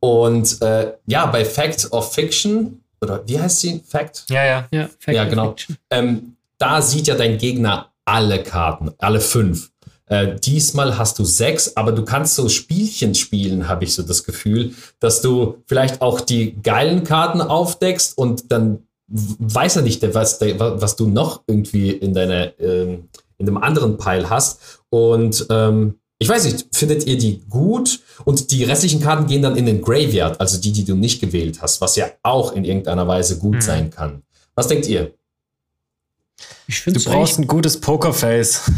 Und äh, ja, bei Fact of Fiction, oder wie heißt sie? Fact? Ja, ja. Ja, Fact ja genau. Ähm, da sieht ja dein Gegner alle Karten, alle fünf. Äh, diesmal hast du sechs, aber du kannst so Spielchen spielen, habe ich so das Gefühl, dass du vielleicht auch die geilen Karten aufdeckst und dann weiß er nicht, was, was du noch irgendwie in deiner, ähm, in einem anderen Pile hast. Und ähm, ich weiß nicht, findet ihr die gut? Und die restlichen Karten gehen dann in den Graveyard, also die, die du nicht gewählt hast, was ja auch in irgendeiner Weise gut mhm. sein kann. Was denkt ihr? Ich Du brauchst ein gutes Pokerface.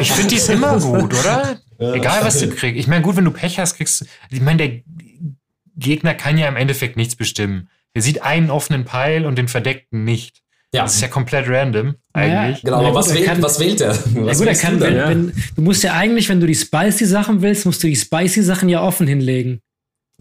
Ich finde die ist immer gut, oder? Egal, was du kriegst. Ich meine, gut, wenn du Pech hast, kriegst du. Ich meine, der Gegner kann ja im Endeffekt nichts bestimmen. Er sieht einen offenen Pfeil und den verdeckten nicht. Ja, Das ist ja komplett random, eigentlich. genau. Na Aber was, wählt, kann- was wählt er? Ja Was gut, er kann, du wenn, ja? wenn, du musst ja eigentlich, wenn du die spicy Sachen willst, musst du die spicy Sachen ja offen hinlegen.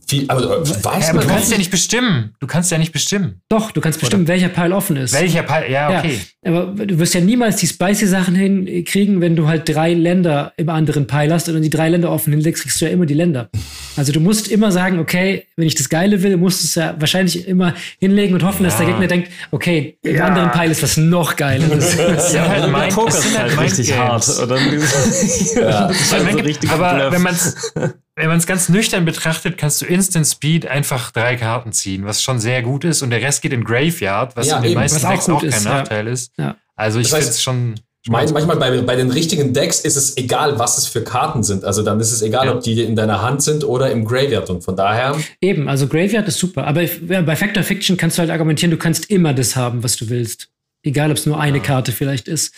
Viel, aber, äh, weiß Ja, aber man du kannst ja nicht. bestimmen. Du kannst ja nicht bestimmen. Doch, du kannst bestimmen, welcher Pile offen ist. Welcher Pfeil. Ja, Ja, okay. aber du wirst ja niemals die spicy Sachen hinkriegen, wenn du halt drei Länder im anderen Pile hast und dann die drei Länder offen hinlegst, kriegst du ja immer die Länder. Also du musst immer sagen, okay, wenn ich das Geile will, musst du es ja wahrscheinlich immer hinlegen und hoffen, dass der Ja. Gegner denkt, okay, im Ja. anderen Pile ist was noch Geileres. Das sind halt mein, Poker ist halt halt richtig hart. Dann, ja. Das ist halt so richtig aber Bluff. wenn man es wenn man's ganz nüchtern betrachtet, kannst du Instant Speed einfach drei Karten ziehen, was schon sehr gut ist. Und der Rest geht in Graveyard, was Ja, in den eben. meisten auch Decks gut auch kein ist, ja. Nachteil ist. Ja. Also ich Das heißt, finde es schon. Mein, manchmal bei, bei den richtigen Decks ist es egal, was es für Karten sind. Also dann ist es egal, Ja. ob die in deiner Hand sind oder im Graveyard. Und von daher, Eben, also Graveyard ist super. Aber ja, bei Factor Fiction kannst du halt argumentieren, du kannst immer das haben, was du willst. Egal, ob es nur eine Karte vielleicht ist.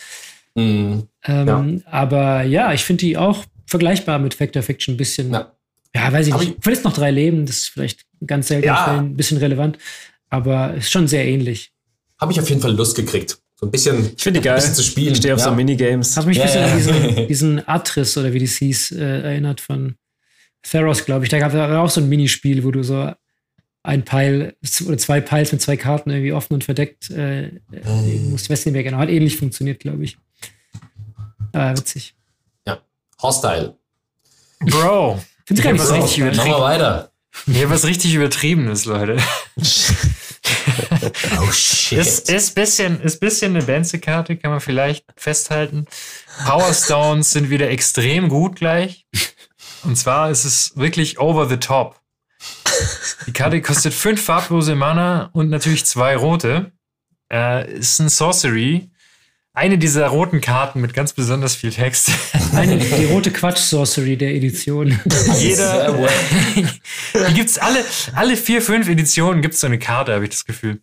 mh, Ähm, Aber ja, ich finde die auch vergleichbar mit Factor Fiction ein bisschen. Ja. Ja, weiß ich Aber nicht. Vielleicht noch drei Leben, das ist vielleicht ganz selten Ja. Ein bisschen relevant. Aber ist schon sehr ähnlich. habe ich auf jeden Fall Lust gekriegt. So ein bisschen, Ich finde die geil. ein bisschen zu spielen. Ich stehe auf ja. so Minigames. Hat mich ein bisschen an diesen, diesen Atris oder wie das hieß, äh, erinnert von Theros, glaube ich. Da gab es auch so ein Minispiel, wo du so ein Pile oder zwei Piles mit zwei Karten irgendwie offen und verdeckt äh, äh, musst. Ich weiß nicht mehr genau. Hat ähnlich funktioniert, glaube ich. Aber witzig. Hostile. Bro, Find's Ich gar nicht so. richtig Machen wir übertrieben. weiter. Hier was richtig Übertriebenes, Leute. Oh shit. Ist, ist bisschen, ist bisschen eine Benze-Karte, kann man vielleicht festhalten. Power Stones sind wieder extrem gut gleich. Und zwar ist es wirklich over the top. Die Karte kostet fünf farblose Mana und natürlich zwei rote. Äh, ist ein Sorcery. Eine dieser roten Karten mit ganz besonders viel Text. Eine, die rote Quatsch-Sorcery der Edition. Jeder, die gibt's alle, alle vier, fünf Editionen gibt's so eine Karte, habe ich das Gefühl.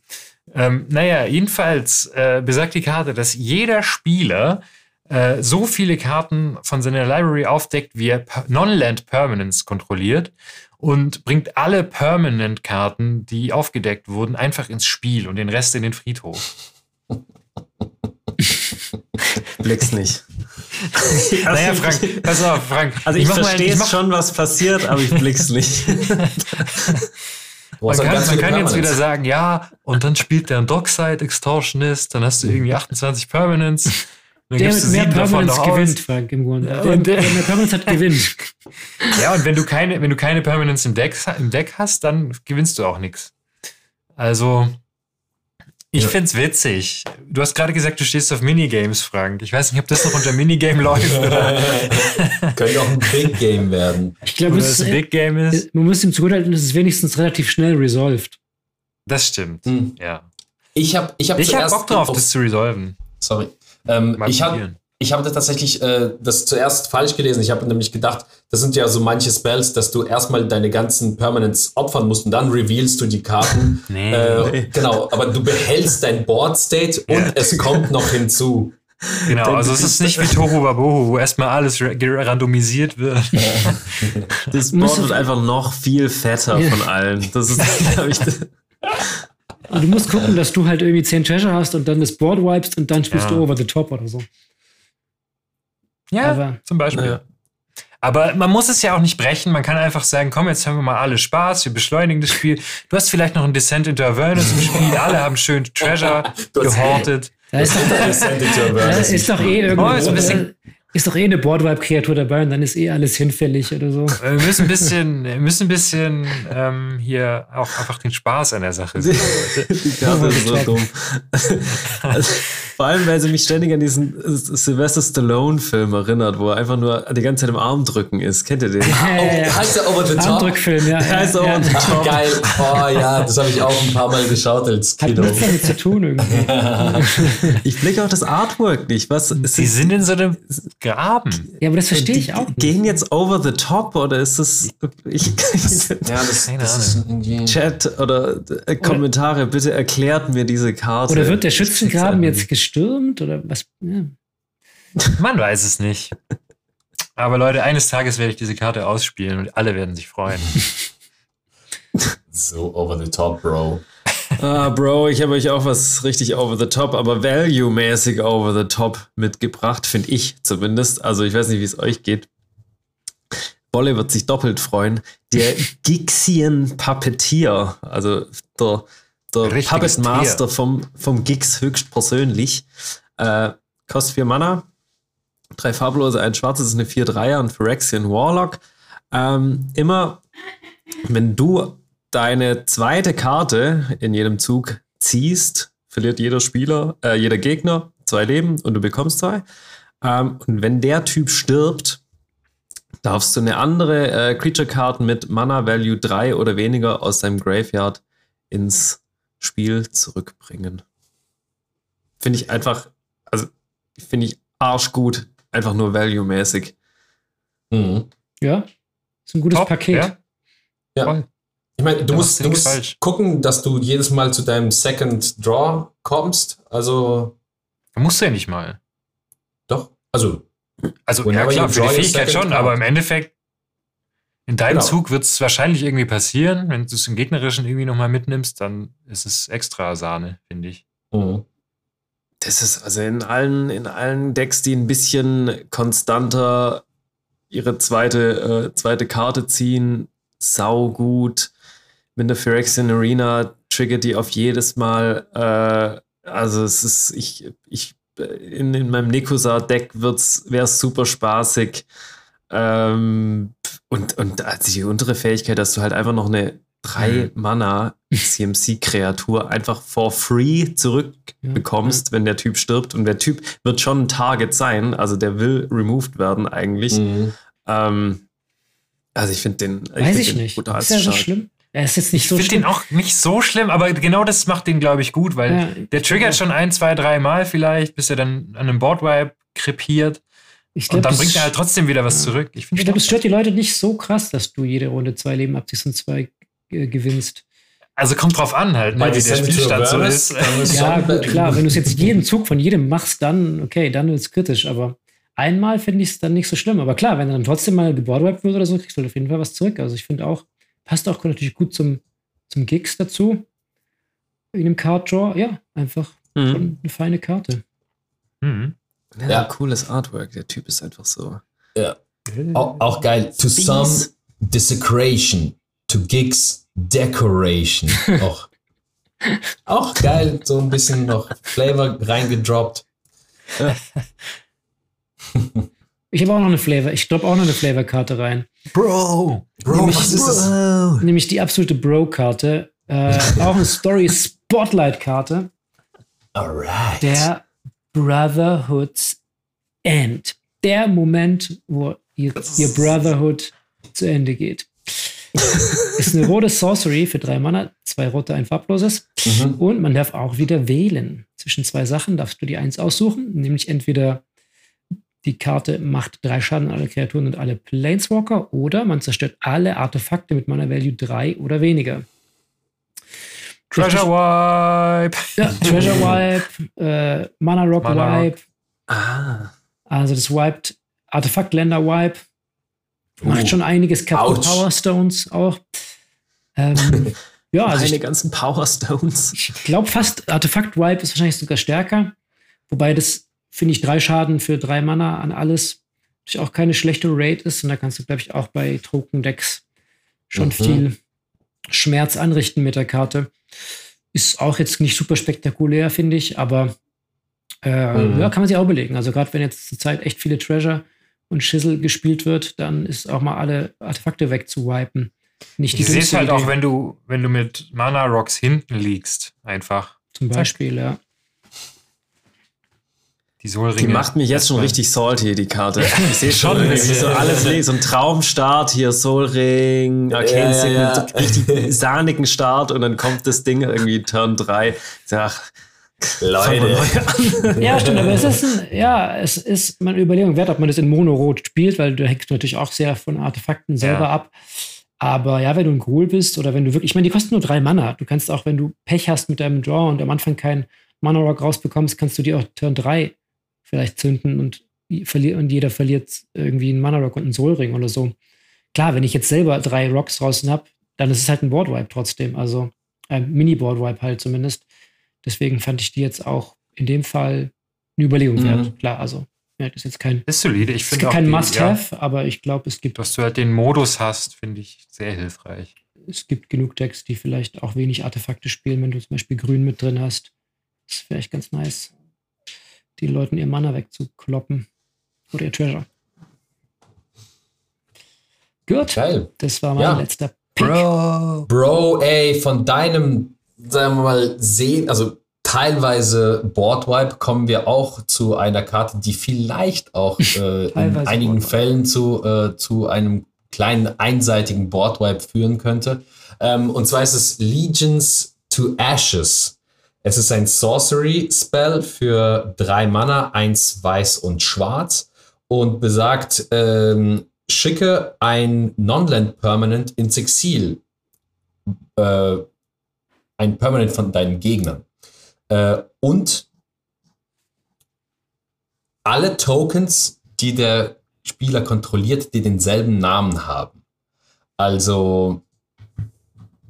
Ähm, naja, jedenfalls äh, besagt die Karte, dass jeder Spieler äh, so viele Karten von seiner Library aufdeckt, wie er Non-Land Permanents kontrolliert und bringt alle Permanent-Karten, die aufgedeckt wurden, einfach ins Spiel und den Rest in den Friedhof. Blick's nicht. naja, Frank, pass auf, Frank. Also ich, verstehe ich mach- schon, was passiert, aber ich blick's nicht. Man kann, man kann jetzt wieder sagen, ja, und dann spielt der ein Dockside Extortionist, dann hast du irgendwie 28 Permanents. Dann Der gibst mit du mehr Permanents gewinnt, Frank, im Grunde. Der, Und der- der mehr Permanents hat, gewinnt. Ja, und wenn du keine, wenn du keine Permanents im Deck, im Deck hast, dann gewinnst du auch nichts. Also, ich Ja. find's witzig. Du hast gerade gesagt, du stehst auf Minigames, Frank. Ich weiß nicht, ob das noch unter Minigame läuft oder, Könnte auch ein Big Game werden. Ich glaube, es es ist, ein Big Game ist. man muss ihm zugutehalten, es ist wenigstens relativ schnell resolved. Das stimmt. Hm. Ja. Ich habe ich hab Ich hab Bock drauf, auf- das zu resolven. Sorry. Ähm, Mal ich habe tatsächlich äh, das zuerst falsch gelesen. Ich habe nämlich gedacht, das sind ja so manche Spells, dass du erstmal deine ganzen Permanents opfern musst und dann revealst du die Karten. Nee. Äh, genau, aber du behältst dein Board State und es kommt noch hinzu. Genau, also es ist nicht wie Tohu Wabohu, wo erstmal alles ra- randomisiert wird. Das Board wird einfach noch viel fetter Ja. von allen. Das ist, glaube ich, Und du musst gucken, dass du halt irgendwie 10 Treasure hast und dann das Board wipest und dann spielst Ja. du over the top oder so. Ja, Aber- zum Beispiel. Ja. Aber man muss es ja auch nicht brechen. Man kann einfach sagen, komm, jetzt haben wir mal alle Spaß, wir beschleunigen das Spiel. Du hast vielleicht noch ein Descent into Avernus im Spiel. Alle haben schön Treasure gehortet. Da ist doch, da ist doch eh irgendwo. Oh, ist ein bisschen- ist doch eh eine Boardwipe-Kreatur dabei und dann ist eh alles hinfällig oder so. Wir müssen ein bisschen, wir müssen ein bisschen ähm, hier auch einfach den Spaß an der Sache sehen. die Karte ist so dumm. Also, vor allem, weil sie mich ständig an diesen Sylvester Stallone-Film erinnert, wo er einfach nur die ganze Zeit im Arm drücken ist. Kennt ihr den? Oh, heißt der Over the Top? Armdrückfilm, ja. Der heißt ja, Over ja. the Top. geil. Oh ja, das habe ich auch ein paar Mal geschaut als Hat Kino. nichts damit zu tun irgendwie. Ich blicke auch das Artwork nicht. Was? Sie sind in so einem graben. Ja, aber das verstehe ich auch. Nicht. Gehen jetzt over the top oder ist das. Ich, Ja, das, Keine das ist irgendwie. Chat oder äh, Kommentare, bitte erklärt mir diese Karte. Oder wird der Schützengraben jetzt gestürmt? Oder was? Ja. Man weiß es nicht. Aber Leute, eines Tages werde ich diese Karte ausspielen und alle werden sich freuen. So over the top, Bro. Ah, Bro, ich habe euch auch was richtig over the top, aber value-mäßig over the top mitgebracht, finde ich zumindest. Also ich weiß nicht, wie es euch geht. Bolle wird sich doppelt freuen. Der Gixian Puppeteer, also der, der Richtiges Puppet Master vom, vom Gix höchstpersönlich, äh, kostet 4 Mana, drei farblose, ein schwarzes ist eine 4-3er und Phyrexian Warlock. Ähm, immer, wenn du deine zweite Karte in jedem Zug ziehst, verliert jeder Spieler, äh, jeder Gegner zwei Leben und du bekommst zwei. Ähm, und wenn der Typ stirbt, darfst du eine andere äh, Creature-Card mit Mana Value 3 oder weniger aus deinem Graveyard ins Spiel zurückbringen. Finde ich einfach, also finde ich arschgut, einfach nur value-mäßig. Mhm. ja, ist ein gutes Top, Paket. ja. Ja. Ich meine, du Da musst, du musst falsch. gucken, dass du jedes Mal zu deinem Second Draw kommst. Also, Musst du ja nicht mal. doch. Also, Also, ja klar, für die draw Fähigkeit schon, card. aber im Endeffekt, in deinem Genau. Zug wird es wahrscheinlich irgendwie passieren. Wenn du es im Gegnerischen irgendwie nochmal mitnimmst, dann ist es extra Sahne, finde ich. mhm. Das ist also in allen, in allen Decks, die ein bisschen konstanter ihre zweite, äh, zweite Karte ziehen, saugut. Mit der Phyrexian Arena triggert die auf jedes Mal. Äh, also es ist, ich, ich, in, in meinem Nekusar-Deck wäre es super spaßig. Ähm, und, und also die untere Fähigkeit, dass du halt einfach noch eine 3 Mana CMC-Kreatur einfach for free zurückbekommst, wenn der Typ stirbt. Und der Typ wird schon ein Target sein, also der will removed werden eigentlich. Mhm. Ähm, also ich finde den. Weiß ich den nicht. Ist ja so schlimm. Er ist jetzt nicht Ich so finde schlimm. den auch nicht so schlimm, aber genau das macht den, glaube ich, gut, weil Ja, der triggert schon ein, zwei, drei Mal vielleicht, bis er dann an einem Boardwipe krepiert. ich Und glaub, dann das- bringt er halt trotzdem wieder was Ja. zurück. Ich finde Ich glaube, es stört die Leute nicht so krass, dass du jede Runde zwei Leben abziehst und zwei äh, gewinnst. Also kommt drauf an halt, ne, Bei wie der Spielstand so ist. dann ist Ja, gut, klar. Wenn du es jetzt jeden Zug von jedem machst, dann, okay, dann wird es kritisch. Aber einmal finde ich es dann nicht so schlimm. Aber klar, wenn er dann trotzdem mal geboardwiped wird oder so, kriegst du halt auf jeden Fall was zurück. Also ich finde auch, passt auch natürlich gut zum, zum Gigs dazu. In einem Card Draw, ja, einfach Mhm. schon eine feine Karte. Mhm. Ja, Ja. cooles Artwork. Der Typ ist einfach so. Ja. Auch, auch geil. To Spieß. some desecration, to gigs decoration. auch, auch geil, so ein bisschen noch Flavor reingedroppt. Ich habe auch noch eine Flavor. Ich droppe auch noch eine Flavor-Karte rein. Bro! Bro, Nämlich- was ist das? Nämlich die absolute Bro-Karte. Äh, auch eine Story-Spotlight-Karte. Alright. Der Brotherhood's End. Der Moment, wo ihr, ihr Brotherhood zu Ende geht. ist eine rote Sorcery für drei Mana, zwei rote, ein farbloses. Mhm. Und man darf auch wieder wählen. Zwischen zwei Sachen darfst du die eins aussuchen, nämlich entweder die Karte macht drei Schaden an alle Kreaturen und alle Planeswalker oder man zerstört alle Artefakte mit Mana Value 3 oder weniger. Treasure Wipe! Ja, Treasure Wipe, äh, Mana Rock Mana. Wipe, Ah. also das wiped, Artefaktländer Wipe, macht Uh, schon einiges kaputt. ouch. Power Stones auch. Ähm, ja, also Meine ich, ganzen Power Stones. ich glaube fast, Artefakt Wipe ist wahrscheinlich sogar stärker. Wobei das, finde ich, drei Schaden für drei Mana an alles natürlich auch keine schlechte Rate ist. Und da kannst du, glaube ich, auch bei Token-Decks schon Mhm. viel Schmerz anrichten mit der Karte. Ist auch jetzt nicht super spektakulär, finde ich, aber äh, Mhm. ja, kann man sich auch belegen. Also gerade wenn jetzt zur Zeit echt viele Treasure und Schissel gespielt wird, dann ist auch mal alle Artefakte wegzuwipen. Nicht die Ich sehe es dümmste halt Idee, auch, wenn du, wenn du mit Mana Rocks hinten liegst, einfach. Zum Beispiel, ja. Die Soulringe. Die macht mich jetzt schon richtig salty, die Karte. Ich sehe schon Schon ein irgendwie so alles so ein Traumstart hier, Soulring, Arcane Ja, ja, ja. richtig sahnigen Start und dann kommt das Ding irgendwie Turn 3. Ich sag, ach, Leute. Ja, stimmt, aber es ist ein, ja, es ist meine Überlegung wert, ob man das in Mono-Rot spielt, weil du hängst natürlich auch sehr von Artefakten selber Ja. ab. Aber ja, wenn du ein Ghoul bist oder wenn du wirklich, ich meine, die kosten nur drei Mana. Du kannst auch, wenn du Pech hast mit deinem Draw und am Anfang keinen Mana-Rock rausbekommst, kannst du die auch Turn 3 vielleicht zünden und, und jeder verliert irgendwie einen Mana-Rock und einen Soul-Ring oder so. Klar, wenn ich jetzt selber drei Rocks draußen habe, dann ist es halt ein Board-Wipe trotzdem. Also ein Mini-Board-Wipe halt zumindest. Deswegen fand ich die jetzt auch in dem Fall eine Überlegung Mhm. wert. Klar, also ja, das ist jetzt kein, Ist solide. Ich auch kein Must-Have, aber ich glaube, es gibt, Dass du halt den Modus hast, finde ich sehr hilfreich. es gibt genug Decks, die vielleicht auch wenig Artefakte spielen, wenn du zum Beispiel Grün mit drin hast. Das ist vielleicht ganz nice, die Leuten ihr Mana wegzukloppen. Oder ihr Treasure. Gut, Geil. das war mein Ja. letzter Pick. Bro. Bro, ey, von deinem, sagen wir mal, sehen, also teilweise Boardwipe kommen wir auch zu einer Karte, die vielleicht auch äh, in einigen Boardwipe. Fällen zu, äh, zu einem kleinen einseitigen Boardwipe führen könnte. Ähm, und zwar ist es Legions to Ashes. Es ist ein Sorcery-Spell für drei Mana, eins weiß und schwarz und besagt, ähm, schicke ein Non-Land Permanent ins Exil. Äh, ein Permanent von deinen Gegnern. Äh, und alle Tokens, die der Spieler kontrolliert, die denselben Namen haben. Also,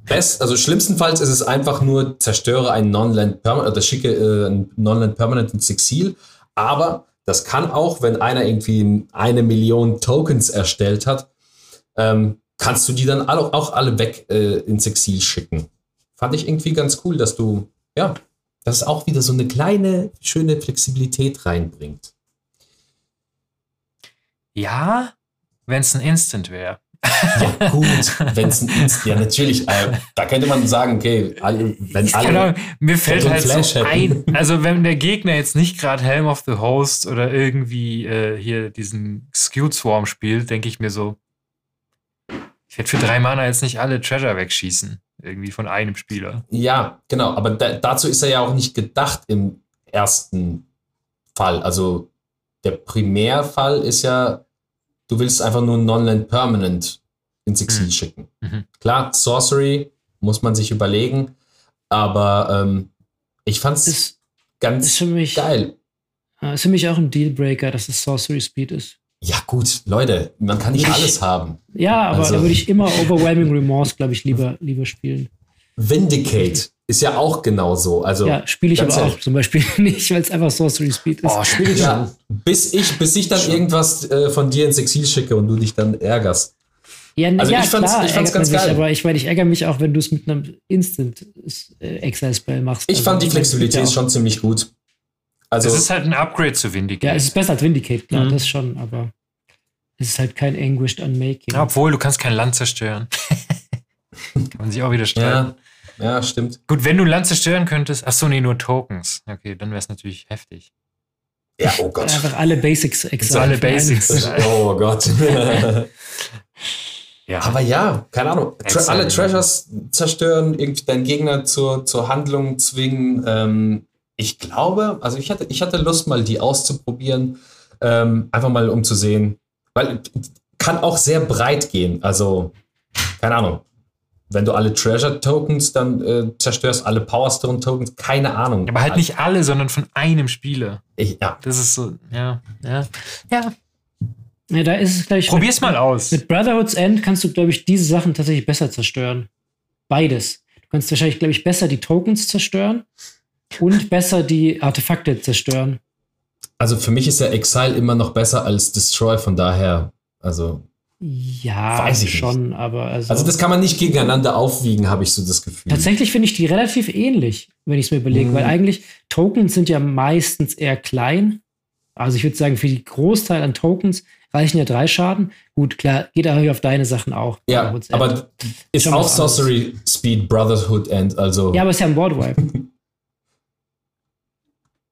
best, also schlimmstenfalls ist es einfach nur, zerstöre ein Non-Land Permanent oder schicke äh, ein Non-Land Permanent ins Exil. Aber das kann auch, wenn einer irgendwie eine Million Tokens erstellt hat, ähm, kannst du die dann alle, auch alle weg äh, ins Exil schicken. Fand ich irgendwie ganz cool, dass du, ja, dass es auch wieder so eine kleine, schöne Flexibilität reinbringt. Ja, wenn es ein Instant wäre. Ja, gut, wenn es ein Inst, ja, natürlich, äh, da könnte man sagen, okay, alle, wenn alle. Ahnung, mir fällt halt Flash so ein, also wenn der Gegner jetzt nicht gerade Helm of the Host oder irgendwie äh, hier diesen Skewed Swarm spielt, denke ich mir so, ich werde für drei Mana jetzt nicht alle Treasure wegschießen. Irgendwie von einem Spieler. Ja, genau, aber da, dazu ist er ja auch nicht gedacht im ersten Fall. Also der Primärfall ist ja, du willst einfach nur ein Non-Land Permanent ins Exil Mhm. schicken. Mhm. Klar, Sorcery muss man sich überlegen, aber ähm, ich fand's Ist, ganz ist für mich, geil. ist für mich auch ein Dealbreaker, dass es Sorcery Speed ist. Ja, gut, Leute, man kann nicht ich- alles haben. Ja, aber Also- da würde ich immer Overwhelming Remorse, glaube ich, lieber, lieber spielen. Vindicate ist ja auch genauso. Also, ja, spiele ich aber ganz auch ehrlich. zum Beispiel nicht, weil es einfach Sorcery Speed ist. Oh, spiel ich Ja, bis ich, bis ich dann irgendwas äh, von dir ins Exil schicke und du dich dann ärgerst. Ja, Also ja ich fand's- klar, ich fand's ganz man sich, geil. aber ich meine, ich ärgere mich auch, wenn du es mit einem Instant äh, machst. Ich Also, fand die es Flexibilität ja schon ziemlich gut. Also, Das ist halt ein Upgrade zu Vindicate. Ja, es ist besser als Vindicate, klar, Mhm. das schon, aber es ist halt kein Anguished Unmaking. Ja, obwohl, du kannst kein Land zerstören. Kann man sich auch wieder streiten. ja, ja, stimmt. Gut, wenn du ein Land zerstören könntest, achso, nee, nur Tokens. Okay, dann wäre es natürlich heftig. Ja, oh Gott. Einfach alle Basics Exile. alle. Basics. Oh Gott. Ja, Aber ja, keine Ahnung. Tra alle Treasures zerstören, irgendwie deinen Gegner zur, zur Handlung zwingen. Ähm, ich glaube, also ich hatte, ich hatte Lust, mal die auszuprobieren. Ähm, einfach mal, um zu sehen. Weil kann auch sehr breit gehen. Also, keine Ahnung. Wenn du alle Treasure-Tokens dann äh, zerstörst, alle Powerstone-Tokens, keine Ahnung. aber halt nicht alle, sondern von einem Spieler. Ich, ja, Das ist so, ja, ja. Ja, Ja, da ist es gleich. probier's mal aus. Mit Brotherhood's End kannst du, glaube ich, diese Sachen tatsächlich besser zerstören. Beides. Du kannst wahrscheinlich, glaube ich, besser die Tokens zerstören und besser die Artefakte zerstören. also für mich ist ja Exile immer noch besser als Destroy, von daher, also Ja, Weiß ich schon, aber also, Also das kann man nicht gegeneinander aufwiegen, habe ich so das Gefühl. tatsächlich finde ich die relativ ähnlich, wenn ich es mir überlege, Mhm. weil eigentlich Tokens sind ja meistens eher klein. Also ich würde sagen, für die Großteil an Tokens reichen ja drei Schaden. Gut, klar, geht aber auf deine Sachen auch. Ja, aber ist auch. Sorcery Speed Brotherhood End, also Ja, aber es ist ja ein Boardwipe.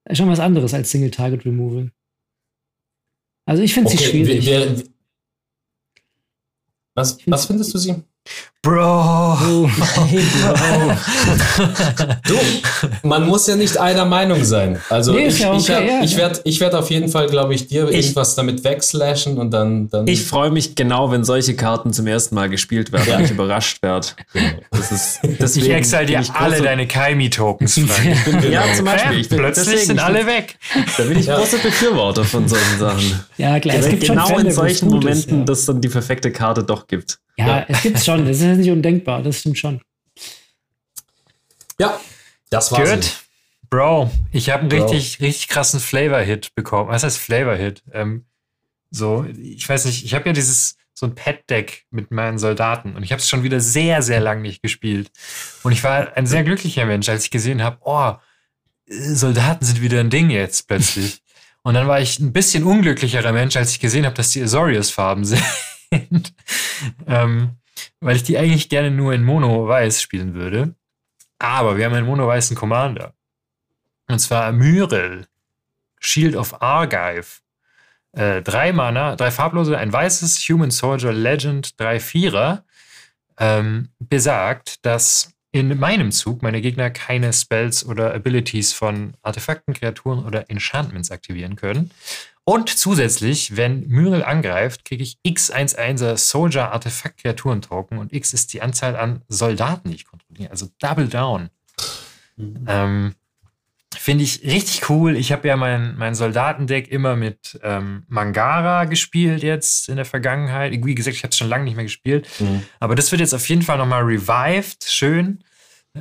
ist schon was anderes als Single Target Removal. Also ich finde sie okay, schwierig. wer- wer- was, was findest du sie? Bro. Oh, hey, Bro. Du, man muss ja nicht einer Meinung sein. Also Nee, ich, ja ich, okay, werd- ja, ich werde ich werd auf jeden Fall, glaube ich, dir Ich- irgendwas damit wegslashen und dann. dann Ich freue mich genau, wenn solche Karten zum ersten Mal gespielt werden Ja. und ich überrascht werde. Das ist, deswegen Ich exile dir ich alle deine Kaimi-Tokens frei. Ja, zum Beispiel. Bam, Ich bin, Plötzlich deswegen, sind ich alle weg. Da bin ich großer Befürworter von solchen Sachen. Ja, klar, es gibt schon genau Fälle, in solchen Momenten, ist, ja. dass dann die perfekte Karte doch gibt. Ja, Ja. es gibt's schon. Das ist ja nicht undenkbar. Das stimmt schon. ja, das war's. Good. Bro, ich habe einen Bro. richtig, richtig krassen Flavor-Hit bekommen. Was heißt Flavor-Hit? Ähm, so, ich weiß nicht, ich habe ja dieses, so ein Pet-Deck mit meinen Soldaten und ich habe es schon wieder sehr, sehr lang nicht gespielt. Und ich war ein sehr glücklicher Mensch, als ich gesehen habe, oh, Soldaten sind wieder ein Ding jetzt plötzlich. Und dann war ich ein bisschen unglücklicherer Mensch, als ich gesehen habe, dass die Azorius-Farben sind. ähm, weil ich die eigentlich gerne nur in Mono-Weiß spielen würde. Aber wir haben einen mono-weißen Commander. Und zwar Myrel, Shield of Argive. Äh, drei Mana, drei farblose, ein weißes Human Soldier Legend, drei Vierer. Ähm, besagt, dass in meinem Zug meine Gegner keine Spells oder Abilities von Artefakten, Kreaturen oder Enchantments aktivieren können. Und zusätzlich, wenn Myrel angreift, kriege ich X11er Soldier Artefakt Kreaturen Token und X ist die Anzahl an Soldaten, die ich kontrolliere. Also Double Down. Ähm, Finde ich richtig cool. Ich habe ja mein, mein Soldatendeck immer mit ähm, Mangara gespielt jetzt in der Vergangenheit. Wie gesagt, ich habe es schon lange nicht mehr gespielt. Mhm. Aber das wird jetzt auf jeden Fall nochmal revived. Schön.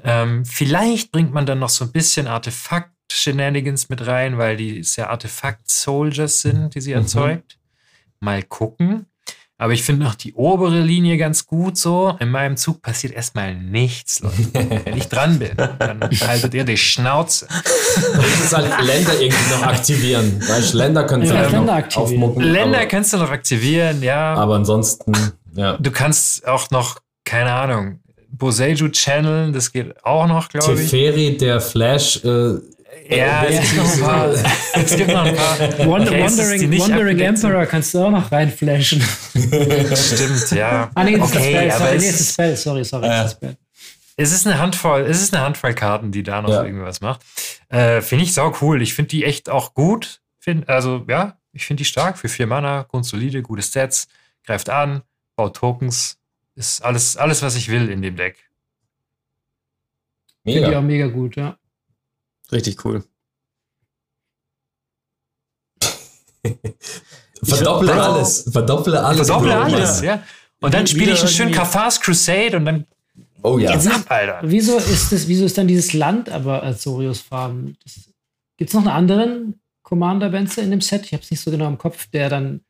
Ähm, vielleicht bringt man dann noch so ein bisschen Artefakt-Shenanigans mit rein, weil die es ja Artefakt-Soldiers sind, die sie erzeugt. Mal gucken. Aber ich finde noch die obere Linie ganz gut so. In meinem Zug passiert erstmal nichts, Leute. Wenn ich dran bin, dann haltet ihr die Schnauze. Das ist halt Länder irgendwie noch aktivieren. Weißt, du, Länder können Ja, vielleicht Länder noch aktivieren. aufmucken. Länder aber, kannst du noch aktivieren, ja. aber ansonsten, ja. Du kannst auch noch, keine Ahnung, Boseiju channeln, das geht auch noch, glaube ich. Teferi, der Flash, äh, Ja, es gibt noch ein paar. Es gibt noch ein paar. Wand Cases, die Wandering, nicht Wandering. Emperor kannst du auch noch reinflashen. Stimmt, ja. Ah, nee, das ist okay, das Spell. aber Sorry, es, nee, ist ist, Spell. Sorry, sorry. Ja. es ist Spell. es ist eine Handvoll, es ist eine Handvoll Karten, die da noch Ja. irgendwas macht. Äh, finde ich sau cool. Ich finde die echt auch gut. Find, also, ja, ich finde die stark für vier Mana, grundsolide, gute Stats, greift an, baut Tokens. Ist alles, alles, was ich will in dem Deck. Finde ich auch mega. mega gut, ja. Richtig cool. Verdopple alles. Verdopple alles. Verdopple Bro, alles, ja. Und dann spiele ich einen schönen Kafars Crusade und dann Oh ja. geht's ab, Alter. Wieso ist das, wieso ist dann dieses Land aber Azorius Farben? Gibt es noch einen anderen Commander Benze in dem Set? Ich habe es nicht so genau im Kopf, der dann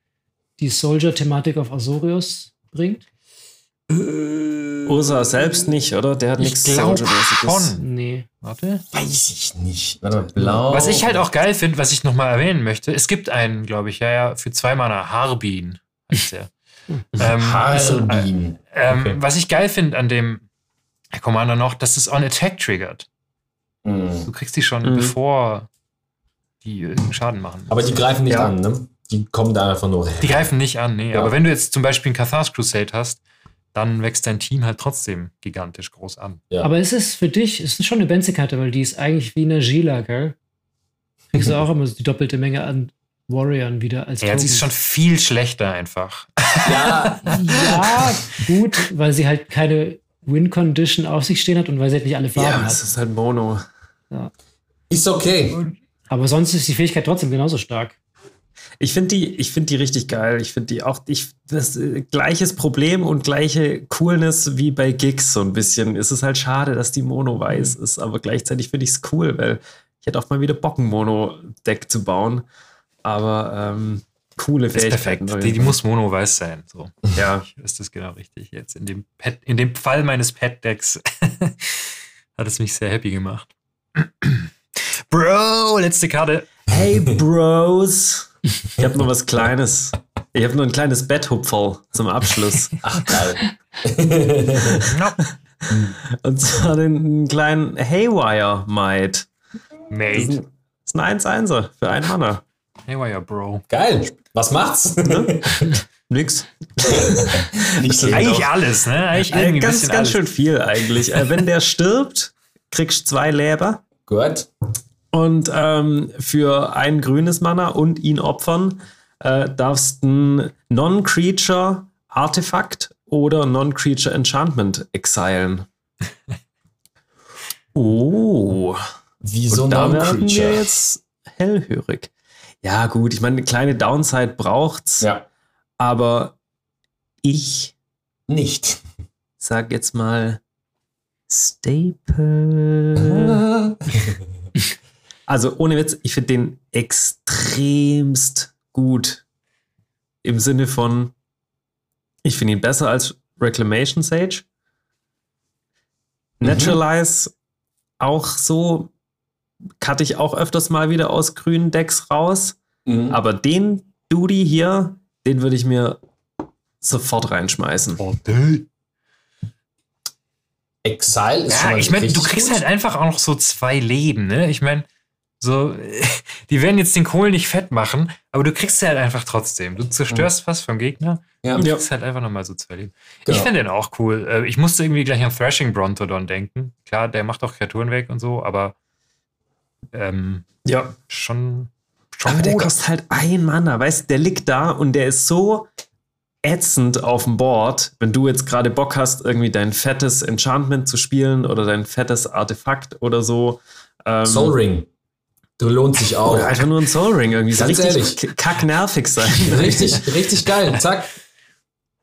die Soldier-Thematik auf Azorius bringt. Ursa selbst nicht, oder? Der hat Ich nichts Soldier-mäßiges. Nee. Warte. Weiß ich nicht. Warte blau. Was ich halt auch geil finde, was ich nochmal erwähnen möchte, es gibt einen, glaube ich, ja, ja, für zwei Mana, Harbin heißt der. ähm, Harbin. ähm, Okay. Was ich geil finde an dem Commander noch, dass es on Attack triggert. Mhm. Du kriegst die schon, Mhm. bevor die irgendeinen Schaden machen. Aber die greifen nicht Ja. an, ne? Die kommen da einfach nur her. Die greifen nicht an, nee. Ja. Aber wenn du jetzt zum Beispiel einen Cathars Crusade hast, dann wächst dein Team halt trotzdem gigantisch groß an. Ja. Aber es ist für dich, es ist schon eine Benze-Karte, weil die ist eigentlich wie eine Gila, gell? Kriegst du auch immer so die doppelte Menge an Warriors wieder als Ja, sie ist schon viel schlechter einfach. ja, Ja, gut, weil sie halt keine Win-Condition auf sich stehen hat und weil sie halt nicht alle Farben Ja, hat. es ist halt Mono. ist okay. Aber sonst ist die Fähigkeit trotzdem genauso stark. Ich finde die, ich finde die richtig geil. Ich finde die auch, ich, das äh, gleiches Problem und gleiche Coolness wie bei Gigs so ein bisschen. Es ist halt schade, dass die Mono weiß ist, aber gleichzeitig finde ich es cool, weil ich hätte auch mal wieder Bock, ein Mono-Deck zu bauen. Aber ähm, coole ist Fähigkeiten. perfekt. Die, die muss mono-weiß sein. So. ja, Ist das genau richtig. Jetzt in dem, Pet, in dem Fall meines Pet-Decks hat es mich sehr happy gemacht. Bro, letzte Karte. Hey Bros. Ich habe noch was Kleines. Ich habe nur ein kleines Betthupferl zum Abschluss. Ach, geil. Und zwar den kleinen Haywire Mate. ein, das ist ein 1-1er für einen Manner. Hey, wire, Bro. geil. Was macht's? Nix. Nicht Das ist Eigentlich alles, ne? Eigentlich ein ganz, bisschen ganz alles. schön viel eigentlich. Äh, wenn der stirbt, kriegst du zwei Leber. Gut. Und ähm, für ein grünes Mana und ihn opfern, äh, darfst ein Non-Creature Artefakt oder Non-Creature Enchantment exilen. oh. Wie so Und da werden wir jetzt hellhörig. Ja, gut, ich meine, eine kleine Downside braucht's, Ja, aber ich nicht. sag jetzt mal Staple. Also ohne Witz, ich finde den extremst gut. Im Sinne von, ich finde ihn besser als Reclamation Sage. Mhm. Naturalize auch so, cutte ich auch öfters mal wieder aus grünen Decks raus. Mhm. Aber den Duty hier, den würde ich mir sofort reinschmeißen. Exile ist schon Ja, mal ich meine, du kriegst gut. halt einfach auch noch so zwei Leben, ne? Ich meine, so, die werden jetzt den Kohl nicht fett machen, aber du kriegst sie halt einfach trotzdem. Du zerstörst was vom Gegner Ja. und Ja. kriegst halt einfach nochmal so zwei Leben. Genau. Ich finde den auch cool. Äh, Ich musste irgendwie gleich an Thrashing Brontodon denken. Klar, der macht auch Kreaturen weg und so, aber ähm, Ja. schon, schon Aber der kostet halt ein Mana, weißt du, der liegt da und der ist so ätzend auf dem Board, wenn du jetzt gerade Bock hast, irgendwie dein fettes Enchantment zu spielen oder dein fettes Artefakt oder so. Ähm, Soul Ring. Du lohnt sich auch. Oder einfach nur ein Soul Ring irgendwie. So Ganz richtig ehrlich. kacknervig sein. Richtig, richtig geil. Zack.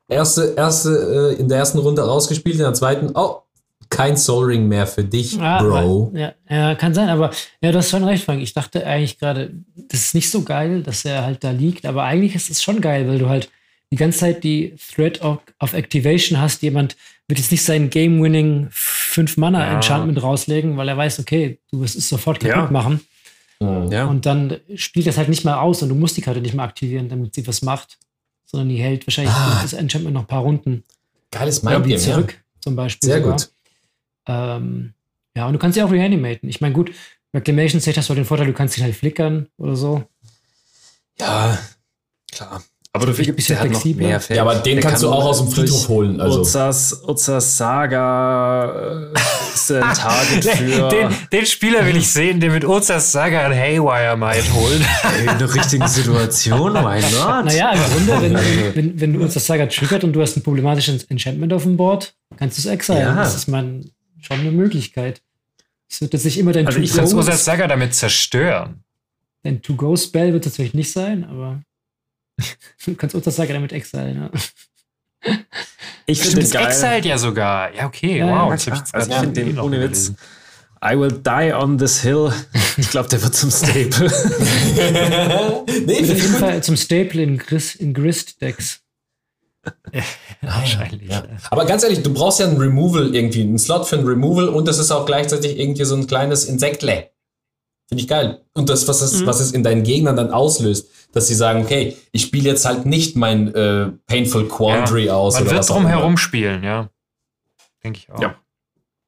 Erste, erste, äh, in der ersten Runde rausgespielt, in der zweiten, oh, kein Soul Ring mehr für dich, Ja, Bro. Ja, ja, kann sein, aber ja, du hast schon recht, Frank. Ich dachte eigentlich gerade, das ist nicht so geil, dass er halt da liegt, aber eigentlich ist es schon geil, weil du halt die ganze Zeit die Threat of, of Activation hast. Jemand wird jetzt nicht sein Game-Winning 5-Mana-Enchantment rauslegen, weil er weiß, okay, du wirst es sofort kaputt Ja. machen. Mhm. Ja. Und dann spielt das halt nicht mal aus und du musst die Karte nicht mehr aktivieren, damit sie was macht, sondern die hält wahrscheinlich Ah. das Enchantment noch ein paar Runden Geiles Mindgame, ja. zurück, zum Beispiel. Sehr sogar. gut. Ähm, ja, und du kannst sie auch reanimaten. Ich meine, gut, Reclamation State hast du halt den Vorteil, du kannst sie halt flickern oder so. Ja, klar. Aber du bisschen der hat noch mehr Fähigkeiten. Ja, aber den Der kannst kann du auch aus dem Friedhof holen. Also. Urzas, Urzas Saga äh, ist ein Target für Den, den Spieler will ich sehen, der mit Urzas Saga ein Haywire Might holt. in der richtigen Situation. Why not? Naja, im Grunde, wenn, wenn, wenn, wenn du uns das Saga triggert und du hast ein problematisches Enchantment auf dem Board, kannst du es exilen. Ja. Das ist man schon eine Möglichkeit. Es wird jetzt nicht immer dein Also ich Du kannst To-Go- Urzas Saga damit zerstören. dein To-Go-Spell wird es natürlich nicht sein, aber du kannst uns das Saga damit exilen. Ja. Ich finde den geil. exiled ja sogar. Ja, okay, Ja, ja, wow. klar. jetzt Also ich finde den ohne nicht Witz. I will die on this hill. Ich glaube, der wird zum Staple. nee, auf ich jeden. Fall zum Staple in, Gris, in Grist-Decks. Wahrscheinlich. Ja. Aber ganz ehrlich, du brauchst ja ein Removal irgendwie, einen Slot für ein Removal und das ist auch gleichzeitig irgendwie so ein kleines Insektle. Finde ich geil. Und das, was es, was es in deinen Gegnern dann auslöst, dass sie sagen, okay, ich spiele jetzt halt nicht mein äh, Painful Quandary Ja, aus. Man oder wird was auch drum herum spielen, ja. Denke ich auch. Ja.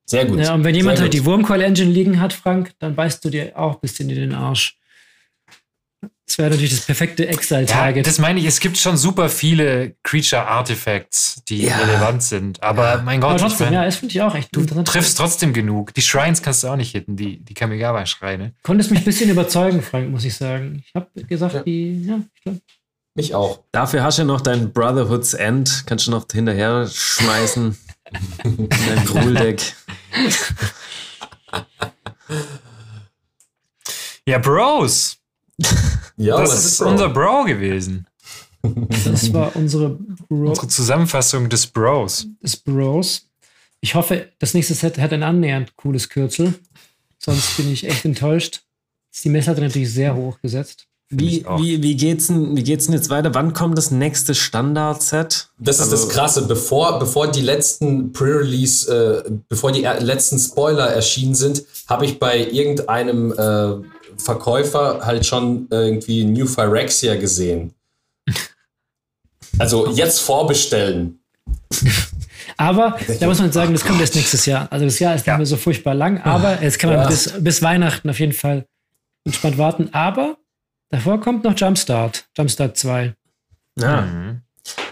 Sehr gut. Ja, und wenn jemand Sehr halt gut. die Wurmcoil Engine liegen hat, Frank, dann beißt du dir auch ein bisschen in den Arsch. Das wäre natürlich das perfekte Ja, Exile-Target. das meine ich, es gibt schon super viele Creature-Artifacts, die Ja. relevant sind. Aber mein Gott, Aber ich trotzdem, mein, ja, das finde ich auch echt du interessant. triffst trotzdem genug. Die Shrines kannst du auch nicht hitten, die, die Kamigawa-Schreine. Konntest mich ein bisschen überzeugen, Frank, muss ich sagen. Ich habe gesagt, Ja. die, ja, ich glaube. Mich auch. Dafür hast du ja noch dein Brotherhood's End. Kannst du noch hinterher schmeißen. in dein Gruldeck. Ja, Bros. Ja, das ist Bro? unser Bro gewesen. Das war unsere Bro Unsere Zusammenfassung des Bros. des Bros. Ich hoffe, das nächste Set hat ein annähernd cooles Kürzel. Sonst bin ich echt enttäuscht. Die Messlatte natürlich sehr hoch gesetzt. Wie, wie, wie, geht's denn, wie geht's denn jetzt weiter? Wann kommt das nächste Standard-Set? Das ist das Also- Krasse. Bevor, bevor die letzten Pre-Release, äh, bevor die letzten Spoiler erschienen sind, habe ich bei irgendeinem äh, Verkäufer halt schon irgendwie New Phyrexia gesehen. Also jetzt vorbestellen. Aber da muss man sagen, das kommt erst nächstes Jahr. Also das Jahr ist nicht mehr so furchtbar lang, aber jetzt kann man Ja. bis, bis Weihnachten auf jeden Fall entspannt warten. Aber davor kommt noch Jumpstart. Jumpstart 2. Ja. Mhm.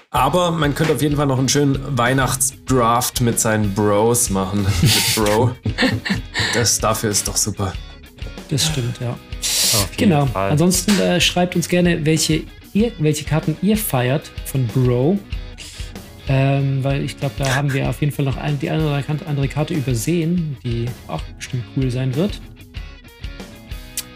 Aber man könnte auf jeden Fall noch einen schönen Weihnachtsdraft mit seinen Bros machen. mit Bro. das, dafür ist doch super. Das stimmt, ja. Genau. Fall. Ansonsten äh, schreibt uns gerne, welche, ihr, welche Karten ihr feiert von Bro. Ähm, weil ich glaube, da haben wir auf jeden Fall noch ein, die eine oder andere Karte übersehen, die auch bestimmt cool sein wird.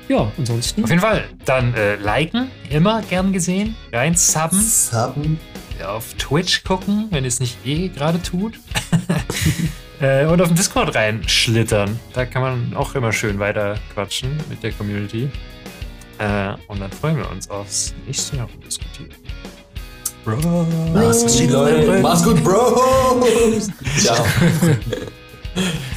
Ja, ansonsten. Auf jeden Fall. Dann äh, liken, immer gern gesehen. Rein subben. Subben. Auf Twitch gucken, wenn ihr es nicht eh gerade tut. äh, und auf den Discord reinschlittern. Da kann man auch immer schön weiter quatschen mit der Community. Äh, und dann freuen wir uns aufs nächste Jahr und diskutieren. Bro. Mach's gut, Leute. Mach's gut, Bro. Ciao.